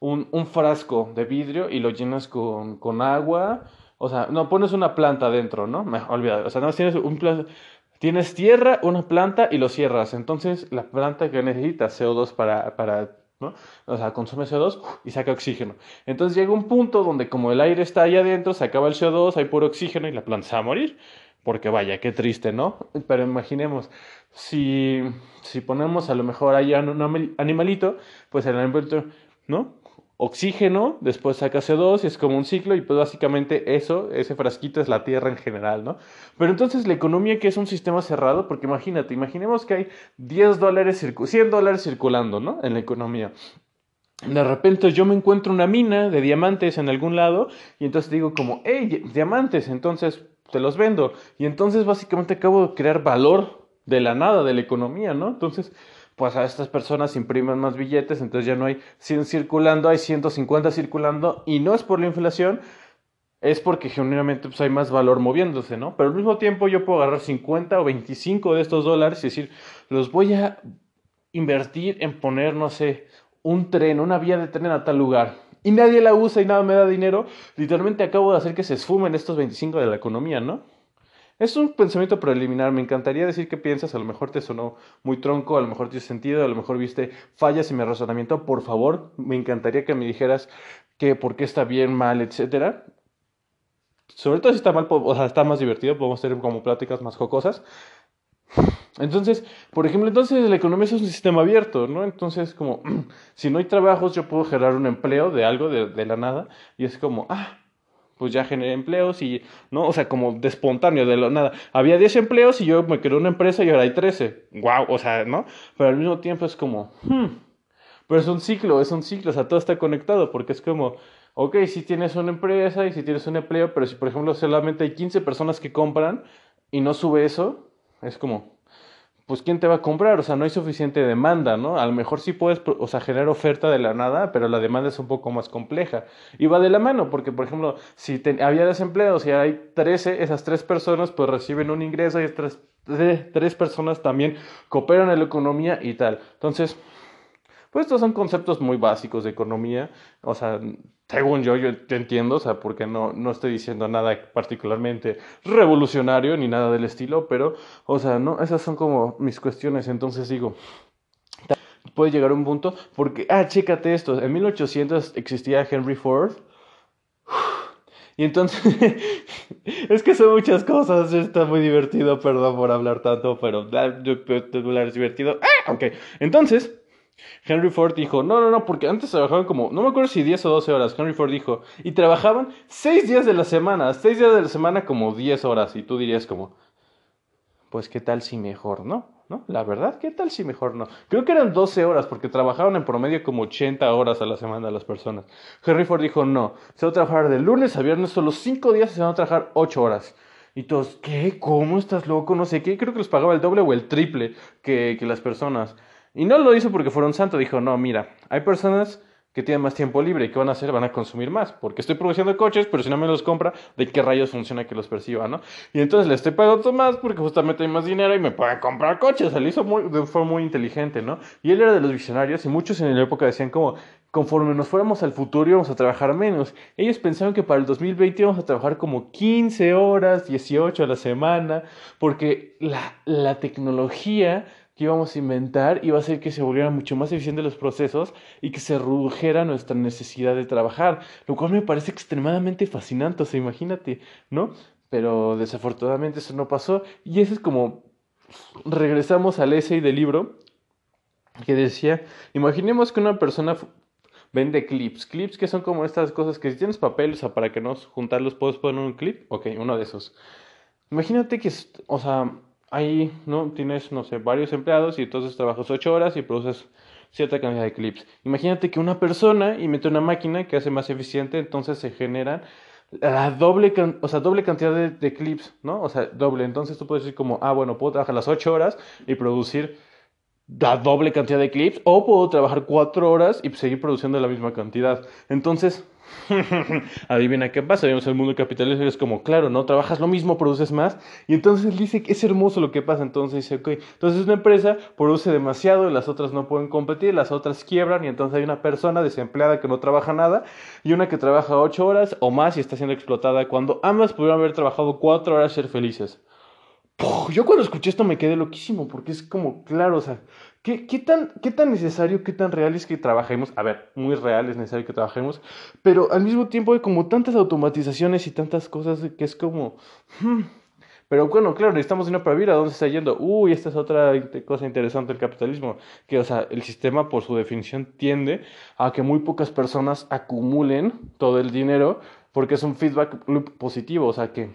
un, frasco de vidrio y lo llenas con, con agua, o sea, no, pones una planta dentro, ¿no? Me, o sea, no tienes un tienes tierra, una planta y lo cierras, entonces la planta que necesita CO2 para, para ¿no? O sea, consume CO2 y saca oxígeno. Entonces llega un punto donde como el aire está ahí adentro, se acaba el CO2, hay puro oxígeno y la planta se va a morir. Porque vaya, qué triste, ¿no? Pero imaginemos, si, si ponemos a lo mejor ahí un animalito, pues el animalito, ¿no? Oxígeno, después saca CO2 y es como un ciclo y pues básicamente eso, ese frasquito es la Tierra en general, ¿no? Pero entonces la economía que es un sistema cerrado, porque imagínate, imaginemos que hay 10 dólares, 100 dólares circulando, ¿no? En la economía. De repente yo me encuentro una mina de diamantes en algún lado y entonces digo como, hey, diamantes, entonces te los vendo. Y entonces básicamente acabo de crear valor de la nada, de la economía, ¿no? Entonces pues a estas personas imprimen más billetes, entonces ya no hay 100 circulando, hay 150 circulando, y no es por la inflación, es porque genuinamente pues, hay más valor moviéndose, ¿no? Pero al mismo tiempo yo puedo agarrar 50 o 25 de estos dólares y decir, los voy a invertir en poner, no sé, un tren, una vía de tren a tal lugar. Y nadie la usa y nada me da dinero. Literalmente acabo de hacer que se esfumen estos 25 de la economía, ¿no? Es un pensamiento preliminar, me encantaría decir qué piensas, a lo mejor te sonó muy tronco, a lo mejor tiene sentido, a lo mejor viste fallas en mi razonamiento, por favor, me encantaría que me dijeras que por qué está bien, mal, etcétera. Sobre todo si está mal, o sea, está más divertido, podemos tener como pláticas más jocosas. Entonces, por ejemplo, entonces la economía es un sistema abierto, ¿no? Entonces, como, si no hay trabajos, yo puedo generar un empleo de algo de, de la nada, y es como, ah, pues ya generé empleos y, ¿no? O sea, como de espontáneo, de lo nada. Había 10 empleos y yo me creé una empresa y ahora hay 13. Wow, o sea, ¿no? Pero al mismo tiempo es como, hmm. Pero es un ciclo, es un ciclo, o sea, todo está conectado porque es como, ok, si tienes una empresa y si tienes un empleo, pero si por ejemplo solamente hay 15 personas que compran y no sube eso, es como, pues ¿quién te va a comprar? O sea, no hay suficiente demanda, ¿no? A lo mejor sí puedes, o sea, generar oferta de la nada, pero la demanda es un poco más compleja. Y va de la mano, porque, por ejemplo, si había desempleados y hay 13, esas tres personas pues reciben un ingreso y estas tres, tres personas también cooperan en la economía y tal. Entonces, pues estos son conceptos muy básicos de economía, o sea, según yo, yo entiendo, o sea, porque no, no estoy diciendo nada particularmente revolucionario ni nada del estilo, pero, o sea, no, esas son como mis cuestiones, entonces digo, puede llegar un punto, porque, ah, chécate esto, en 1800 existía Henry Ford, y entonces, es que son muchas cosas, está muy divertido, perdón por hablar tanto, pero ah, es divertido. Ah, ok, entonces, Henry Ford dijo, no, no, no, porque antes trabajaban como, no me acuerdo si 10 o 12 horas. Henry Ford dijo, y trabajaban 6 días de la semana, 6 días de la semana como 10 horas. Y tú dirías como, pues qué tal si mejor, ¿no? ¿No? La verdad, ¿qué tal si mejor no? Creo que eran 12 horas porque trabajaban en promedio como 80 horas a la semana las personas. Henry Ford dijo, no, se va a trabajar de lunes a viernes solo 5 días y se van a trabajar 8 horas. Y todos, ¿qué? ¿Cómo estás loco? No sé qué. Creo que les pagaba el doble o el triple que, que las personas. Y no lo hizo porque fuera un santo, dijo, no, mira, hay personas que tienen más tiempo libre y ¿qué van a hacer? Van a consumir más, porque estoy produciendo coches, pero si no me los compra, ¿de qué rayos funciona que los perciba, no? Y entonces le estoy pagando más porque justamente hay más dinero y me pueden comprar coches, lo hizo muy, de forma muy inteligente, ¿no? Y él era de los visionarios y muchos en la época decían como, conforme nos fuéramos al futuro íbamos a trabajar menos. Ellos pensaban que para el 2020 íbamos a trabajar como 15 horas, 18 a la semana, porque la, la tecnología que íbamos a inventar iba a hacer que se volvieran mucho más eficientes los procesos y que se redujera nuestra necesidad de trabajar, lo cual me parece extremadamente fascinante, o sea, imagínate, ¿no? Pero desafortunadamente eso no pasó y eso es como regresamos al essay del libro que decía, imaginemos que una persona vende clips, clips que son como estas cosas que si tienes papel, o sea, para que no juntarlos puedes poner un clip, ok, uno de esos. Imagínate que, o sea, ahí, ¿no? Tienes, no sé, varios empleados y entonces trabajas ocho horas y produces cierta cantidad de clips. Imagínate que una persona mete una máquina que hace más eficiente, entonces se genera la doble, o sea, doble cantidad de, clips, ¿no? O sea, doble. Entonces tú puedes decir como, ah, bueno, puedo trabajar las ocho horas y producir la doble cantidad de clips o puedo trabajar cuatro horas y seguir produciendo la misma cantidad. Entonces, adivina qué pasa, vemos el mundo capitalista y es como, claro, no trabajas lo mismo, produces más. Y entonces dice que es hermoso lo que pasa. Entonces dice, ok, entonces una empresa produce demasiado y las otras no pueden competir, las otras quiebran y entonces hay una persona desempleada que no trabaja nada y una que trabaja ocho horas o más y está siendo explotada cuando ambas pudieron haber trabajado cuatro horas y ser felices. Yo cuando escuché esto me quedé loquísimo, porque es como, claro, o sea, ¿qué, qué, tan, ¿qué tan necesario, qué tan real es que trabajemos? A ver, muy real es necesario que trabajemos, pero al mismo tiempo hay como tantas automatizaciones y tantas cosas que es como... Hmm. Pero bueno, claro, necesitamos una para vivir. ¿A dónde está yendo? Uy, esta es otra cosa interesante del capitalismo. Que, o sea, el sistema, por su definición, tiende a que muy pocas personas acumulen todo el dinero porque es un feedback loop positivo. O sea, que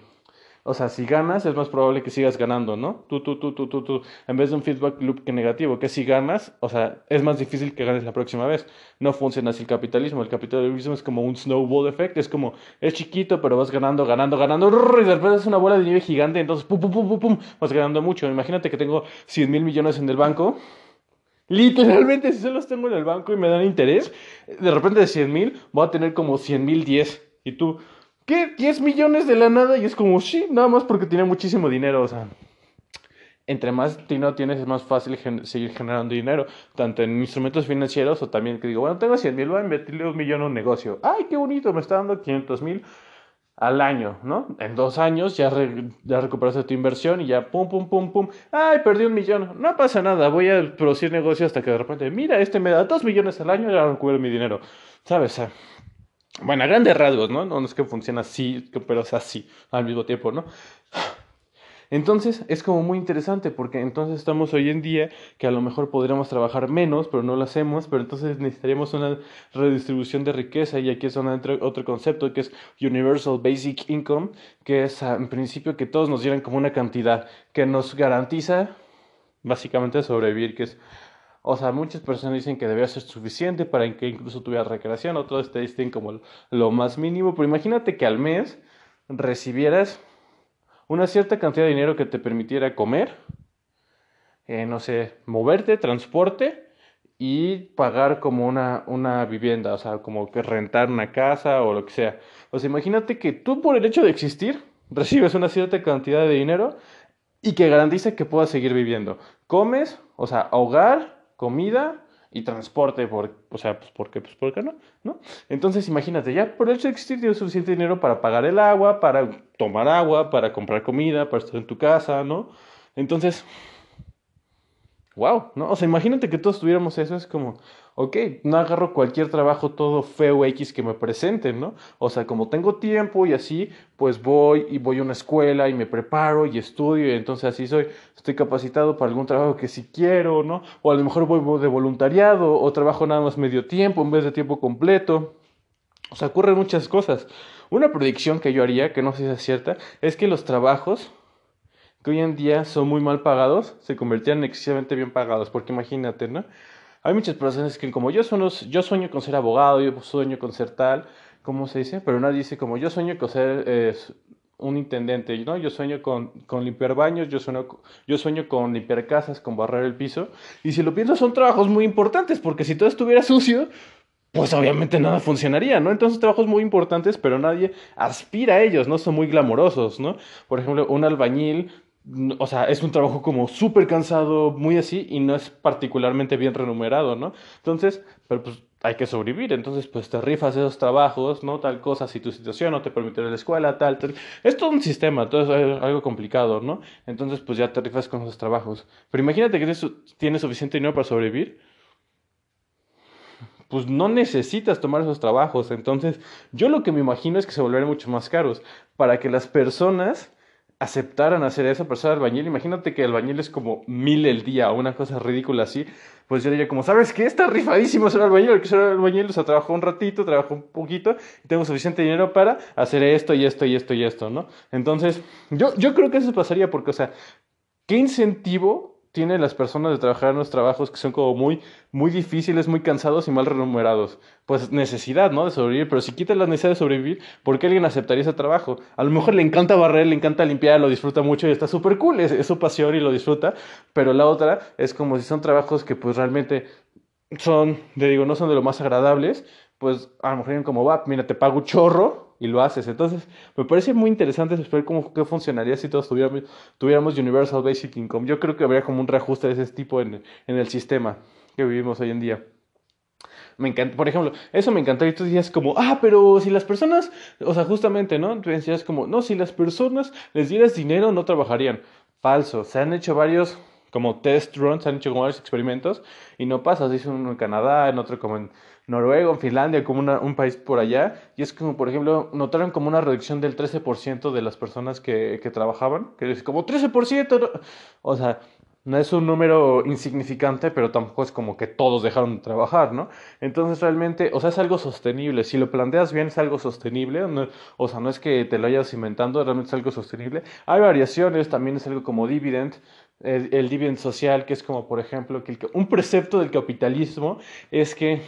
o sea, si ganas, es más probable que sigas ganando, ¿no? Tú, tú, tú, tú, tú, tú. En vez de un feedback loop que negativo, que si ganas, o sea, es más difícil que ganes la próxima vez. No funciona así el capitalismo. El capitalismo es como un snowball effect. Es como, es chiquito, pero vas ganando, ganando, ganando. Y de repente es una bola de nieve gigante. Entonces, pum, pum, pum, pum, pum, vas ganando mucho. Imagínate que tengo 100 mil millones en el banco. Literalmente, si solo los tengo en el banco y me dan interés, de repente de 100 mil, voy a tener como 100 mil 10. Y tú, ¿Qué? ¿10 millones de la nada? Y es como, sí, nada más porque tiene muchísimo dinero, o sea. Entre más dinero tienes, es más fácil seguir generando dinero, tanto en instrumentos financieros o también que digo, bueno, tengo 100 mil, voy a invertirle un millón en un negocio. ¡Ay, qué bonito! Me está dando 500 mil al año, ¿no? En dos años ya, ya recuperaste tu inversión y ya pum, pum, pum, pum. ¡Ay, perdí un millón! No pasa nada, voy a producir negocio hasta que de repente, mira, este me da dos millones al año y ya recupero mi dinero. ¿Sabes? Bueno, a grandes rasgos, ¿no? No es que funciona así, pero es así al mismo tiempo, ¿no? Entonces es como muy interesante porque entonces estamos hoy en día que a lo mejor podríamos trabajar menos, pero no lo hacemos, pero entonces necesitaríamos una redistribución de riqueza y aquí es otro concepto que es Universal Basic Income, que es en principio que todos nos dieran como una cantidad que nos garantiza básicamente sobrevivir, que es o sea, muchas personas dicen que debía ser suficiente para que incluso tuviera recreación, otros te dicen como lo más mínimo, pero imagínate que al mes recibieras una cierta cantidad de dinero que te permitiera comer, eh, no sé, moverte, transporte y pagar como una, una vivienda, o sea, como que rentar una casa o lo que sea. O sea, imagínate que tú por el hecho de existir recibes una cierta cantidad de dinero y que garantice que puedas seguir viviendo. Comes, o sea, hogar, comida y transporte, por, o sea, pues porque, pues ¿por qué no? ¿no? Entonces imagínate, ya por el hecho de existir tienes suficiente dinero para pagar el agua, para tomar agua, para comprar comida, para estar en tu casa, ¿no? Entonces, wow, ¿no? O sea, imagínate que todos tuviéramos eso, es como, ok, no agarro cualquier trabajo todo feo X que me presenten, ¿no? O sea, como tengo tiempo y así, pues voy y voy a una escuela y me preparo y estudio y entonces así soy, estoy capacitado para algún trabajo que sí quiero, ¿no? O a lo mejor voy de voluntariado o trabajo nada más medio tiempo en vez de tiempo completo. O sea, ocurren muchas cosas. Una predicción que yo haría, que no sé si es cierta, es que los trabajos que hoy en día son muy mal pagados se convertían excesivamente bien pagados, porque imagínate, ¿no? Hay muchas personas que como yo, son yo sueño con ser abogado, yo sueño con ser tal, ¿cómo se dice? Pero nadie dice como yo sueño con ser eh, un intendente, ¿no? Yo sueño con, con limpiar baños, yo sueño, yo sueño con limpiar casas, con barrer el piso. Y si lo piensas, son trabajos muy importantes, porque si todo estuviera sucio, pues obviamente nada funcionaría, ¿no? Entonces trabajos muy importantes, pero nadie aspira a ellos, no son muy glamorosos, ¿no? Por ejemplo, un albañil o sea, es un trabajo como súper cansado, muy así, y no es particularmente bien remunerado, ¿no? Entonces, pero pues hay que sobrevivir, entonces pues te rifas esos trabajos, ¿no? Tal cosa, si tu situación no te permite la escuela, tal, tal. Es todo un sistema, todo es algo complicado, ¿no? Entonces pues ya te rifas con esos trabajos. Pero imagínate que tienes suficiente dinero para sobrevivir. Pues no necesitas tomar esos trabajos. Entonces, yo lo que me imagino es que se volverán mucho más caros para que las personas aceptaran hacer eso, pero ser albañil, imagínate que albañil es como mil el día o una cosa ridícula así, pues yo diría como, ¿sabes qué? Está rifadísimo ser albañil, que ser albañil, o sea, trabajo un ratito, trabajo un poquito y tengo suficiente dinero para hacer esto y esto y esto y esto, ¿no? Entonces, yo, yo creo que eso pasaría porque, o sea, ¿qué incentivo tienen las personas de trabajar en los trabajos que son como muy, muy difíciles, muy cansados y mal remunerados? Pues necesidad, ¿no? De sobrevivir. Pero si quitas la necesidad de sobrevivir, ¿por qué alguien aceptaría ese trabajo? A lo mejor le encanta barrer, le encanta limpiar, lo disfruta mucho y está súper cool, es, su pasión y lo disfruta. Pero la otra es como si son trabajos que pues realmente son, te digo, no son de lo más agradables, pues a lo mejor como va, mira, te pago un chorro y lo haces. Entonces, me parece muy interesante saber cómo qué funcionaría si todos tuviéramos, tuviéramos Universal Basic Income. Yo creo que habría como un reajuste de ese tipo en, en el sistema que vivimos hoy en día. Me encanta, por ejemplo, eso me encantaría. Y tú decías como, ah, pero si las personas, o sea, justamente, ¿no? Tú decías como, no, si las personas les dieras dinero, no trabajarían. Falso. Se han hecho varios como test runs, se han hecho como varios experimentos y no pasa. Se hizo uno en Canadá, en otro como en Noruega, en Finlandia, como un país por allá, y es como, por ejemplo, notaron como una reducción del 13% de las personas que, que trabajaban, que es como 13%, o sea, no es un número insignificante, pero tampoco es como que todos dejaron de trabajar, ¿no? Entonces realmente, o sea, es algo sostenible. Si lo planteas bien, es algo sostenible. o sea, no es que te lo hayas inventando, realmente es algo sostenible. Hay variaciones, también es algo como dividend, el, el dividend social, que es como, por ejemplo, que un precepto del capitalismo es que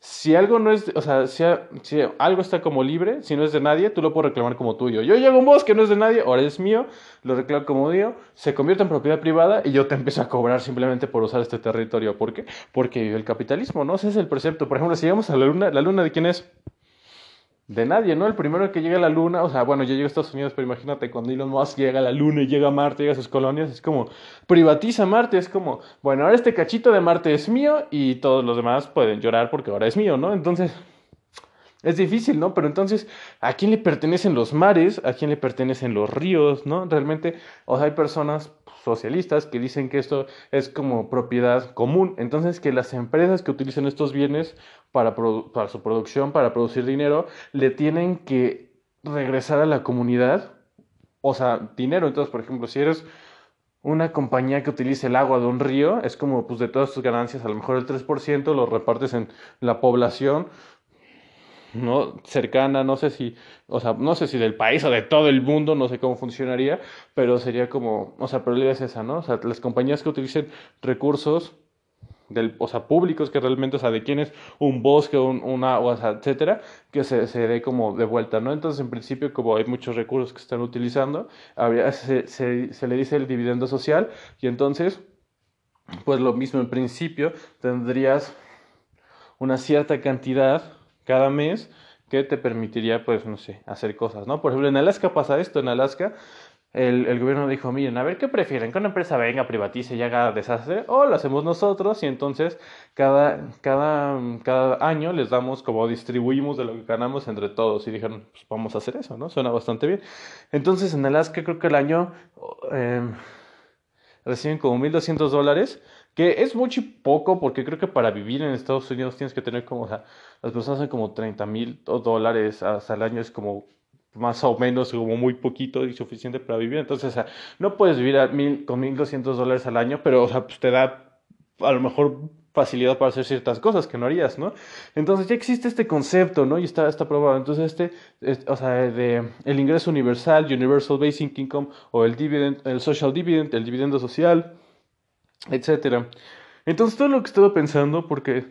si algo no es, o sea, si, si, algo está como libre, si no es de nadie, tú lo puedes reclamar como tuyo. Yo llego un bosque, no es de nadie, ahora es mío, lo reclamo como mío, se convierte en propiedad privada y yo te empiezo a cobrar simplemente por usar este territorio. ¿Por qué? Porque el capitalismo, ¿no? Ese es el precepto. Por ejemplo, si llegamos a la luna, ¿la luna de quién es? De nadie, ¿no? El primero que llega a la luna, o sea, bueno, yo llego a Estados Unidos, pero imagínate cuando Elon Musk llega a la luna y llega a Marte, llega a sus colonias, es como, privatiza Marte, es como, bueno, ahora este cachito de Marte es mío y todos los demás pueden llorar porque ahora es mío, ¿no? Entonces, es difícil, ¿no? Pero entonces, ¿a quién le pertenecen los mares? ¿A quién le pertenecen los ríos? ¿No? Realmente, o sea, hay personas socialistas que dicen que esto es como propiedad común. Entonces, que las empresas que utilizan estos bienes para, su producción, para producir dinero, le tienen que regresar a la comunidad o sea, dinero. Entonces, por ejemplo, si eres una compañía que utilice el agua de un río, es como, pues, de todas tus ganancias, a lo mejor el 3% lo repartes en la población, ¿no? cercana, no sé si, o sea, no sé si del país o de todo el mundo, no sé cómo funcionaría, pero sería como, o sea, pero la idea es esa, ¿no? O sea, las compañías que utilicen recursos del, o sea, públicos que realmente, o sea, de quién es un bosque, un, una, o sea, etcétera, que se, se dé como de vuelta, ¿no? Entonces, en principio, como hay muchos recursos que están utilizando, habría, se, se, se le dice el dividendo social, y entonces, pues lo mismo en principio, tendrías una cierta cantidad cada mes que te permitiría, pues, no sé, hacer cosas, ¿no? Por ejemplo, en Alaska pasa esto, en Alaska el, el, gobierno dijo, miren, a ver, ¿qué prefieren? ¿Que una empresa venga, privatice y haga desastre? ¿O lo hacemos nosotros? Y entonces cada, cada, cada año les damos como distribuimos de lo que ganamos entre todos. Y dijeron, pues vamos a hacer eso, ¿no? Suena bastante bien. Entonces en Alaska creo que el año eh, reciben como 1.200 dólares, que es mucho poco porque creo que para vivir en Estados Unidos tienes que tener como, o sea, las personas hacen como 30 mil dólares el año, es como más o menos como muy poquito y suficiente para vivir. Entonces, o sea, no puedes vivir a mil, con 1.200 dólares al año, pero, o sea, pues te da a lo mejor facilidad para hacer ciertas cosas que no harías, ¿no? Entonces ya existe este concepto, ¿no? Y está, está probado. Entonces este, o sea, de el ingreso universal, universal basic income, o el dividend, el social dividend, el dividendo social, etcétera. Entonces todo lo que estuve pensando, porque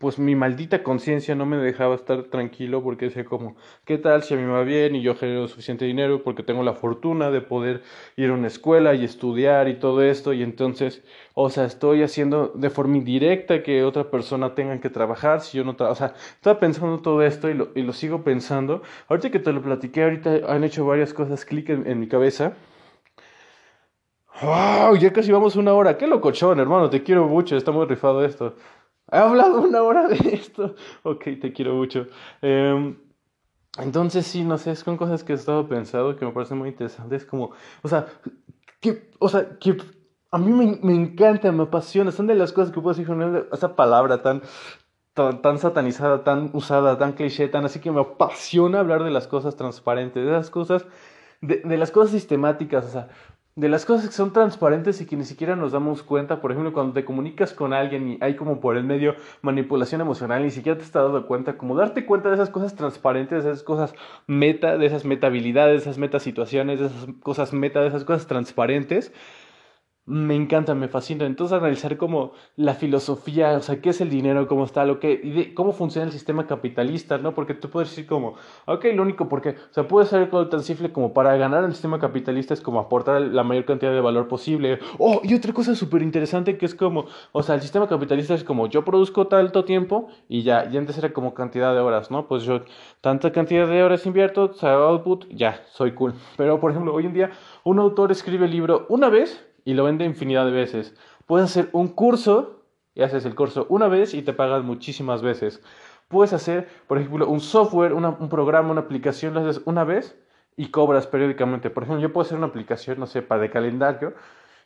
pues mi maldita conciencia no me dejaba estar tranquilo porque decía como, ¿qué tal si a mí me va bien y yo genero suficiente dinero porque tengo la fortuna de poder ir a una escuela y estudiar y todo esto y entonces, o sea, estoy haciendo de forma indirecta que otra persona tenga que trabajar si yo no trabajo, o sea, estaba pensando todo esto y lo, y lo sigo pensando. Ahorita que te lo platiqué, ahorita han hecho varias cosas clic en, en mi cabeza. ¡Wow! Ya casi vamos una hora. ¡Qué locochón, hermano! Te quiero mucho. Está muy rifado esto. He hablado una hora de esto. Ok, te quiero mucho. Eh, entonces, sí, no sé, son cosas que he estado pensando que me parecen muy interesantes. Como, o sea, que, o sea, que a mí me, encanta, me apasiona. Son de las cosas que puedo decir con esa palabra tan, tan, tan, satanizada, tan usada, tan cliché, tan así que me apasiona hablar de las cosas transparentes, de las cosas, de, de las cosas sistemáticas. O sea, de las cosas que son transparentes y que ni siquiera nos damos cuenta, por ejemplo, cuando te comunicas con alguien y hay como por el medio manipulación emocional, ni siquiera te estás dando cuenta, como darte cuenta de esas cosas transparentes, de esas cosas meta, de esas metabilidades, de esas metasituaciones, de esas cosas meta, de esas cosas transparentes, me encanta, me fascina. Entonces analizar como la filosofía, o sea, qué es el dinero, cómo está, lo que, y cómo funciona el sistema capitalista, ¿no? Porque tú puedes decir como, ok, lo único porque, o sea, puede ser algo tan simple como para ganar el sistema capitalista es como aportar la mayor cantidad de valor posible. Oh, y otra cosa súper interesante que es como, o sea, el sistema capitalista es como, yo produzco tanto tiempo y ya, y antes era como cantidad de horas, ¿no? Pues yo tanta cantidad de horas invierto, o sea, output, ya, soy cool. Pero, por ejemplo, hoy en día un autor escribe el libro una vez y lo vende infinidad de veces. Puedes hacer un curso y haces el curso una vez y te pagas muchísimas veces. Puedes hacer, por ejemplo, un software, un programa, una aplicación, lo haces una vez y cobras periódicamente. Por ejemplo, yo puedo hacer una aplicación, no sé, para de calendario.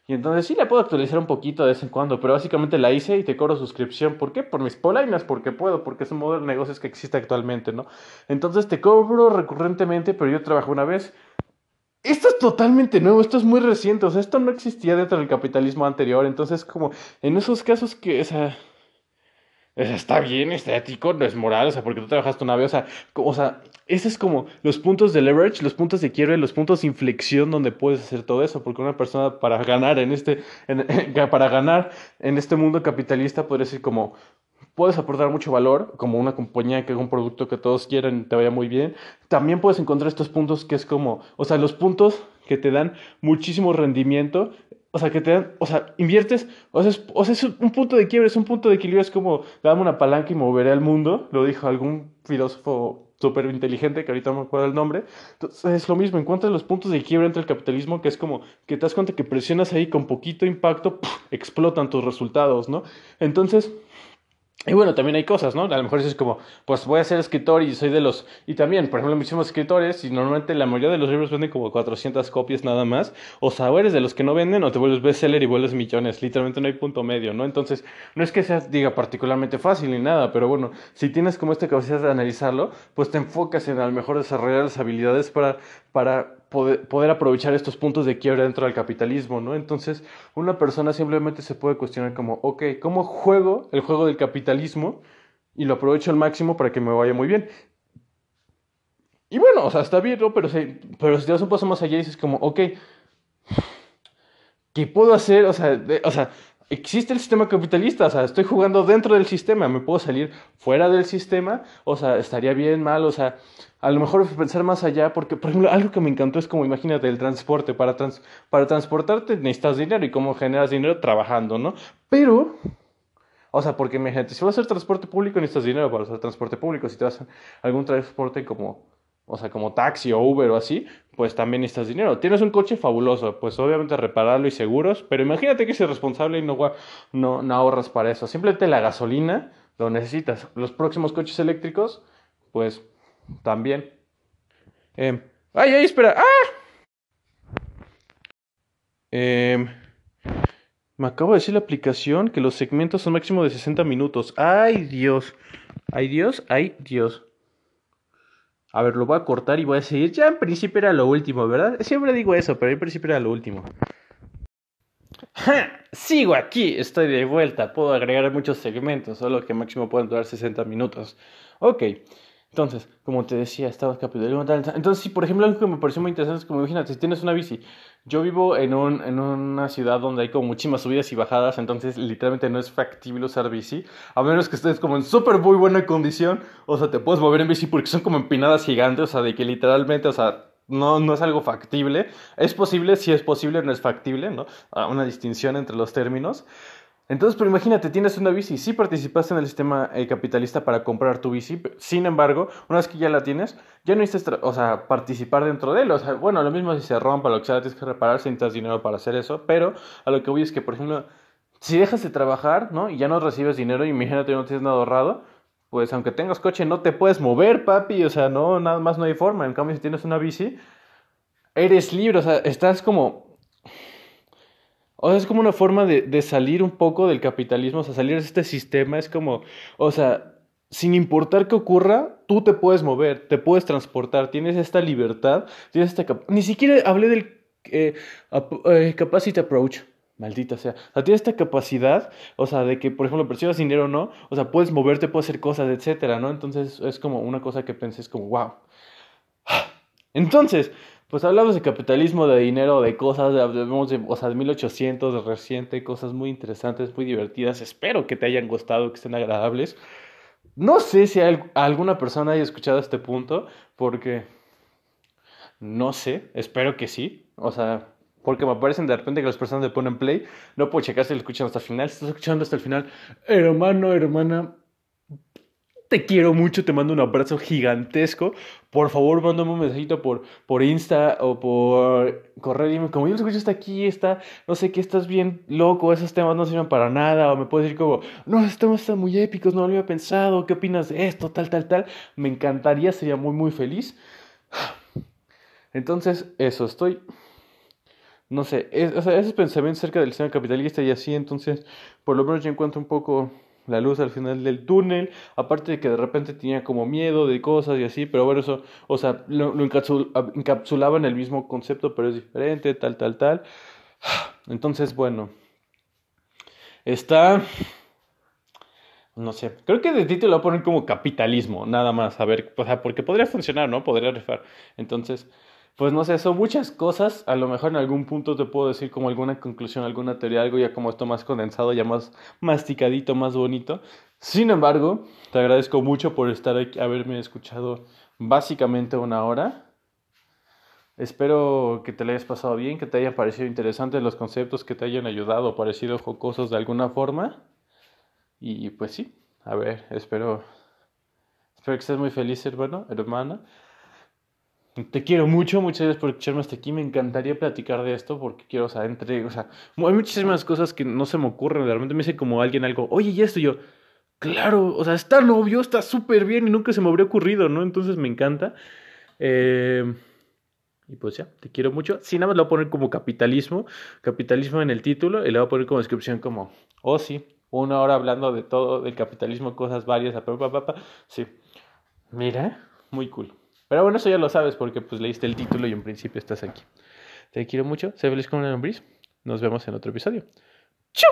Y entonces sí la puedo actualizar un poquito de vez en cuando, pero básicamente la hice y te cobro suscripción. ¿Por qué? Por mis polainas, porque puedo, porque es un modelo de negocios que existe actualmente, ¿no? Entonces te cobro recurrentemente, pero yo trabajo una vez esto es totalmente nuevo, esto es muy reciente, o sea, esto no existía dentro del capitalismo anterior, entonces como en esos casos que, o sea, está bien, está ético, no es moral, o sea, porque tú trabajaste una vez, o sea, o sea, ese es como los puntos de leverage, los puntos de quiebre, los puntos de inflexión donde puedes hacer todo eso, porque una persona para ganar en este, para ganar en este mundo capitalista podría decir como, puedes aportar mucho valor, como una compañía que haga un producto que todos quieran te vaya muy bien. También puedes encontrar estos puntos que es como, o sea, los puntos que te dan muchísimo rendimiento, o sea, que te dan, o sea, inviertes, o sea, es, o sea, es un punto de quiebre, es un punto de equilibrio, es como, dame una palanca y moveré al mundo, lo dijo algún filósofo súper inteligente, que ahorita no me acuerdo el nombre. Entonces, es lo mismo, encuentras los puntos de quiebre entre el capitalismo, que es como que te das cuenta que presionas ahí con poquito impacto, explotan tus resultados, ¿no? Entonces, y bueno, también hay cosas, ¿no? A lo mejor es como, pues voy a ser escritor y soy de los... Y también, por ejemplo, muchísimos escritores, y normalmente la mayoría de los libros venden como 400 copias nada más, o sea, eres de los que no venden o te vuelves bestseller y vuelves millones, literalmente no hay punto medio, ¿no? Entonces, no es que sea, diga, particularmente fácil ni nada, pero bueno, si tienes como esta capacidad de analizarlo, pues te enfocas en a lo mejor desarrollar las habilidades para, para poder, aprovechar estos puntos de quiebra dentro del capitalismo, ¿no? Entonces, una persona simplemente se puede cuestionar como, ok, ¿cómo juego el juego del capitalismo y lo aprovecho al máximo para que me vaya muy bien? Y bueno, o sea, está bien, ¿no? Pero, pero si te das un paso más allá y dices como, ok, ¿qué puedo hacer? O sea, o sea, existe el sistema capitalista, o sea, estoy jugando dentro del sistema, me puedo salir fuera del sistema, o sea, estaría bien, mal, o sea, a lo mejor pensar más allá, porque, por ejemplo, algo que me encantó es como, imagínate, el transporte, para, para transportarte necesitas dinero y cómo generas dinero trabajando, ¿no? Pero, o sea, porque imagínate, si vas a hacer transporte público necesitas dinero para hacer transporte público, si te vas a algún transporte como o sea, como taxi o Uber o así, pues también necesitas dinero. Tienes un coche fabuloso, pues obviamente repararlo y seguros, pero imagínate que eres responsable y no, no, no ahorras para eso. Simplemente la gasolina lo necesitas. Los próximos coches eléctricos, pues también. Eh, ¡Ay, ay, espera! ¡Ah! Eh, me acabo de decir la aplicación que los segmentos son máximo de 60 minutos. ¡Ay, Dios! ¡Ay, Dios! ¡Ay, Dios! A ver, lo voy a cortar y voy a seguir. Ya en principio era lo último, ¿verdad? Siempre digo eso, pero en principio era lo último. ¡Ja! Sigo aquí, estoy de vuelta. Puedo agregar muchos segmentos, solo que máximo pueden durar 60 minutos. Ok. Entonces, como te decía, estaba capitalismo. Entonces, sí, por ejemplo, algo que me pareció muy interesante es como, imagínate, si tienes una bici. Yo vivo en, un, en una ciudad donde hay como muchísimas subidas y bajadas, entonces literalmente no es factible usar bici, a menos que estés como en súper muy buena condición, o sea, te puedes mover en bici porque son como empinadas gigantes, o sea, de que literalmente, o sea, no, no es algo factible. Es posible, si es posible, no es factible, ¿no? Ah, una distinción entre los términos. Entonces, pero imagínate, tienes una bici, sí participaste en el sistema eh, capitalista para comprar tu bici, sin embargo, una vez que ya la tienes, ya no necesitas, o sea, participar dentro de él, o sea, bueno, lo mismo si se rompa, lo que sea, tienes que reparar, si necesitas dinero para hacer eso, pero a lo que voy es que, por ejemplo, si dejas de trabajar, ¿no? Y ya no recibes dinero, imagínate, no tienes nada ahorrado, pues aunque tengas coche, no te puedes mover, papi, o sea, no, nada más no hay forma, en cambio, si tienes una bici, eres libre, o sea, estás como o sea, es como una forma de, de, salir un poco del capitalismo, o sea, salir de este sistema, es como, o sea, sin importar qué ocurra, tú te puedes mover, te puedes transportar, tienes esta libertad, tienes esta... Ni siquiera hablé del eh, eh, capacity approach, maldita sea. O sea, tienes esta capacidad, o sea, de que, por ejemplo, percibas dinero o no, o sea, puedes moverte, puedes hacer cosas, etcétera, ¿no? Entonces, es como una cosa que pensé, es como, wow. Entonces, pues hablamos de capitalismo, de dinero, de cosas, de, de, o sea, de 1800, de reciente, cosas muy interesantes, muy divertidas. Espero que te hayan gustado, que estén agradables. No sé si alguna persona haya escuchado este punto, porque no sé, espero que sí. O sea, porque me aparecen de repente que las personas le ponen play. No puedo checar si lo escuchan hasta el final. Si estás escuchando hasta el final, hermano, hermana, te quiero mucho, te mando un abrazo gigantesco. Por favor, mándame un mensajito por, por Insta o por correo. Dime, como yo lo escucho hasta aquí, está, no sé qué, estás bien loco, esos temas no sirven para nada. O me puedes decir como, no, esos temas están muy épicos, no lo había pensado, ¿qué opinas de esto? Tal, tal, tal. Me encantaría, sería muy, muy feliz. Entonces, eso, estoy no sé, es, o sea, esos pensamientos cerca del sistema capitalista y así, entonces, por lo menos yo encuentro un poco la luz al final del túnel, aparte de que de repente tenía como miedo de cosas y así, pero bueno, eso, o sea, lo, encapsulaba en el mismo concepto, pero es diferente, tal, tal, tal. Entonces, bueno, está, no sé, creo que de título lo voy a poner como capitalismo, nada más, a ver, o sea, porque podría funcionar, ¿no? Podría rifar. Entonces, pues no sé, son muchas cosas. A lo mejor en algún punto te puedo decir como alguna conclusión, alguna teoría, algo ya como esto más condensado, ya más masticadito, más bonito. Sin embargo, te agradezco mucho por estar aquí, haberme escuchado básicamente una hora. Espero que te lo hayas pasado bien, que te hayan parecido interesantes los conceptos, que te hayan ayudado, parecido jocosos de alguna forma. Y pues sí, a ver, espero, espero que estés muy feliz, hermano, hermana. Te quiero mucho, muchas gracias por escucharme hasta aquí. Me encantaría platicar de esto porque quiero, o sea, entre, o sea, hay muchísimas cosas que no se me ocurren. De repente me dice como alguien algo, oye, y esto, y yo, claro, o sea, está novio, está súper bien y nunca se me habría ocurrido, ¿no? Entonces me encanta. Eh, y pues ya, te quiero mucho. Sí, nada más lo voy a poner como capitalismo, capitalismo en el título, y le voy a poner como descripción como, oh sí, una hora hablando de todo, del capitalismo, cosas varias, sí. Mira, muy cool. Pero bueno, eso ya lo sabes porque pues leíste el título y en principio estás aquí. Te quiero mucho, sé feliz con una lombriz. Nos vemos en otro episodio. ¡Chau!